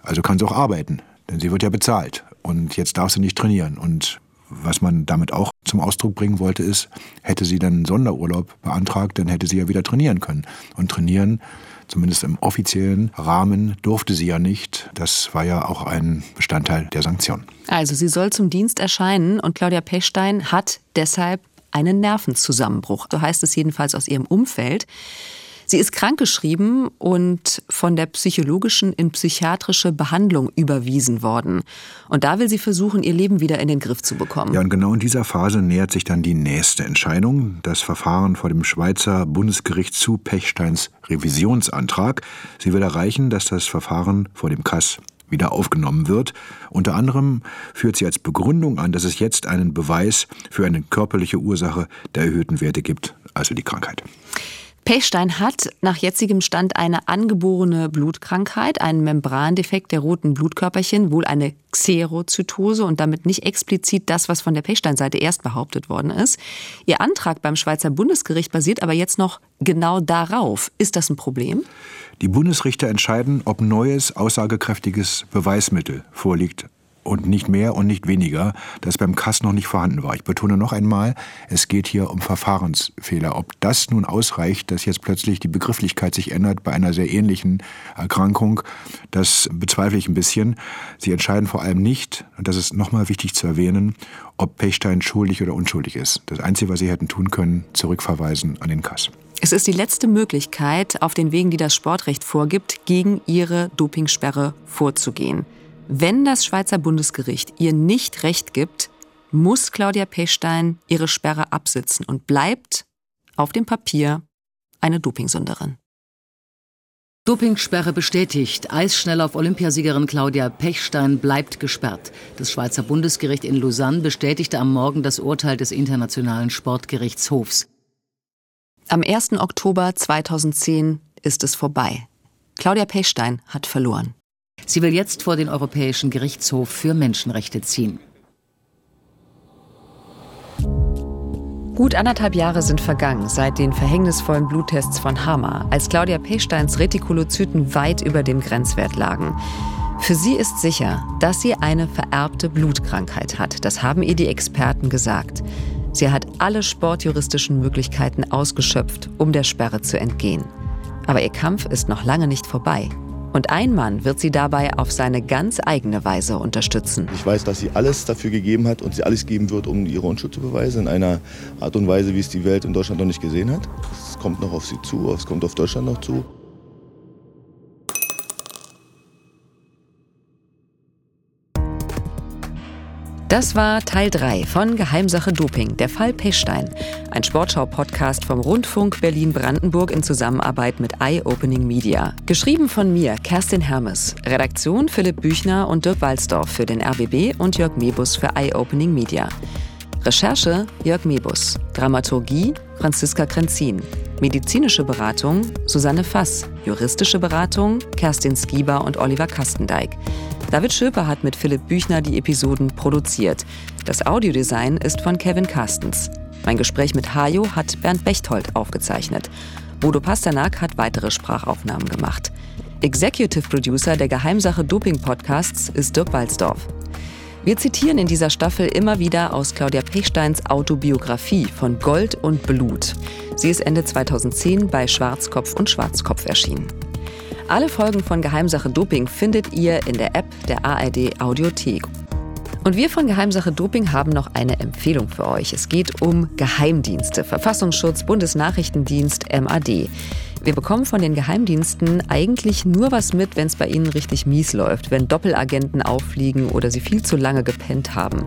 Also kann sie auch arbeiten, denn sie wird ja bezahlt. Und jetzt darf sie nicht trainieren. Und was man damit auch zum Ausdruck bringen wollte, ist, hätte sie dann Sonderurlaub beantragt, dann hätte sie ja wieder trainieren können. Und trainieren Zumindest im offiziellen Rahmen durfte sie ja nicht. Das war ja auch ein Bestandteil der Sanktionen. Also sie soll zum Dienst erscheinen und Claudia Pechstein hat deshalb einen Nervenzusammenbruch. So heißt es jedenfalls aus ihrem Umfeld. Sie ist krankgeschrieben und von der psychologischen in psychiatrische Behandlung überwiesen worden. Und da will sie versuchen, ihr Leben wieder in den Griff zu bekommen. Ja, und genau in dieser Phase nähert sich dann die nächste Entscheidung. Das Verfahren vor dem Schweizer Bundesgericht zu Pechsteins Revisionsantrag. Sie will erreichen, dass das Verfahren vor dem Kass wieder aufgenommen wird. Unter anderem führt sie als Begründung an, dass es jetzt einen Beweis für eine körperliche Ursache der erhöhten Werte gibt, also die Krankheit. Pechstein hat nach jetzigem Stand eine angeborene Blutkrankheit, einen Membrandefekt der roten Blutkörperchen, wohl eine Xerozytose und damit nicht explizit das, was von der Pechstein-Seite erst behauptet worden ist. Ihr Antrag beim Schweizer Bundesgericht basiert aber jetzt noch genau darauf. Ist das ein Problem? Die Bundesrichter entscheiden, ob neues, aussagekräftiges Beweismittel vorliegt und nicht mehr und nicht weniger, das beim Kass noch nicht vorhanden war. Ich betone noch einmal, es geht hier um Verfahrensfehler. Ob das nun ausreicht, dass jetzt plötzlich die Begrifflichkeit sich ändert bei einer sehr ähnlichen Erkrankung, das bezweifle ich ein bisschen. Sie entscheiden vor allem nicht, und das ist nochmal wichtig zu erwähnen, ob Pechstein schuldig oder unschuldig ist. Das Einzige, was sie hätten tun können, zurückverweisen an den Kass. Es ist die letzte Möglichkeit, auf den Wegen, die das Sportrecht vorgibt, gegen ihre Dopingsperre vorzugehen. Wenn das Schweizer Bundesgericht ihr nicht recht gibt, muss Claudia Pechstein ihre Sperre absitzen und bleibt auf dem Papier eine Dopingsünderin. Dopingsperre bestätigt. Eisschnell auf Olympiasiegerin Claudia Pechstein bleibt gesperrt. Das Schweizer Bundesgericht in Lausanne bestätigte am Morgen das Urteil des Internationalen Sportgerichtshofs. Am 1. Oktober 2010 ist es vorbei. Claudia Pechstein hat verloren. Sie will jetzt vor den Europäischen Gerichtshof für Menschenrechte ziehen. Gut anderthalb Jahre sind vergangen seit den verhängnisvollen Bluttests von Hammer, als Claudia Pechsteins Retikulozyten weit über dem Grenzwert lagen. Für sie ist sicher, dass sie eine vererbte Blutkrankheit hat. Das haben ihr die Experten gesagt. Sie hat alle sportjuristischen Möglichkeiten ausgeschöpft, um der Sperre zu entgehen. Aber ihr Kampf ist noch lange nicht vorbei. Und ein Mann wird sie dabei auf seine ganz eigene Weise unterstützen. Ich weiß, dass sie alles dafür gegeben hat und sie alles geben wird, um ihre Unschuld zu beweisen, in einer Art und Weise, wie es die Welt in Deutschland noch nicht gesehen hat. Es kommt noch auf sie zu, es kommt auf Deutschland noch zu. Das war Teil 3 von Geheimsache Doping, der Fall Pechstein. Ein Sportschau-Podcast vom Rundfunk Berlin-Brandenburg in Zusammenarbeit mit Eye Opening Media. Geschrieben von mir, Kerstin Hermes. Redaktion Philipp Büchner und Dirk Walzdorf für den RBB und Jörg Mebus für Eye Opening Media. Recherche Jörg Mebus. Dramaturgie Franziska Krenzin. Medizinische Beratung Susanne Fass. Juristische Beratung Kerstin Skieber und Oliver Kastendijk. David Schöper hat mit Philipp Büchner die Episoden produziert. Das Audiodesign ist von Kevin Carstens. Mein Gespräch mit Hajo hat Bernd Bechtold aufgezeichnet. Bodo Pasternak hat weitere Sprachaufnahmen gemacht. Executive Producer der Geheimsache Doping Podcasts ist Dirk Walzdorf. Wir zitieren in dieser Staffel immer wieder aus Claudia Pechsteins Autobiografie von Gold und Blut. Sie ist Ende 2010 bei Schwarzkopf und Schwarzkopf erschienen. Alle Folgen von Geheimsache Doping findet ihr in der App der ARD Audiothek. Und wir von Geheimsache Doping haben noch eine Empfehlung für euch. Es geht um Geheimdienste, Verfassungsschutz, Bundesnachrichtendienst, MAD. Wir bekommen von den Geheimdiensten eigentlich nur was mit, wenn es bei ihnen richtig mies läuft, wenn Doppelagenten auffliegen oder sie viel zu lange gepennt haben.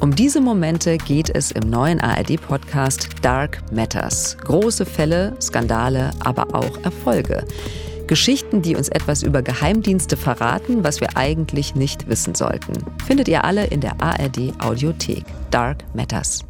Um diese Momente geht es im neuen ARD-Podcast Dark Matters. Große Fälle, Skandale, aber auch Erfolge. Geschichten, die uns etwas über Geheimdienste verraten, was wir eigentlich nicht wissen sollten. Findet ihr alle in der ARD Audiothek. Dark Matters.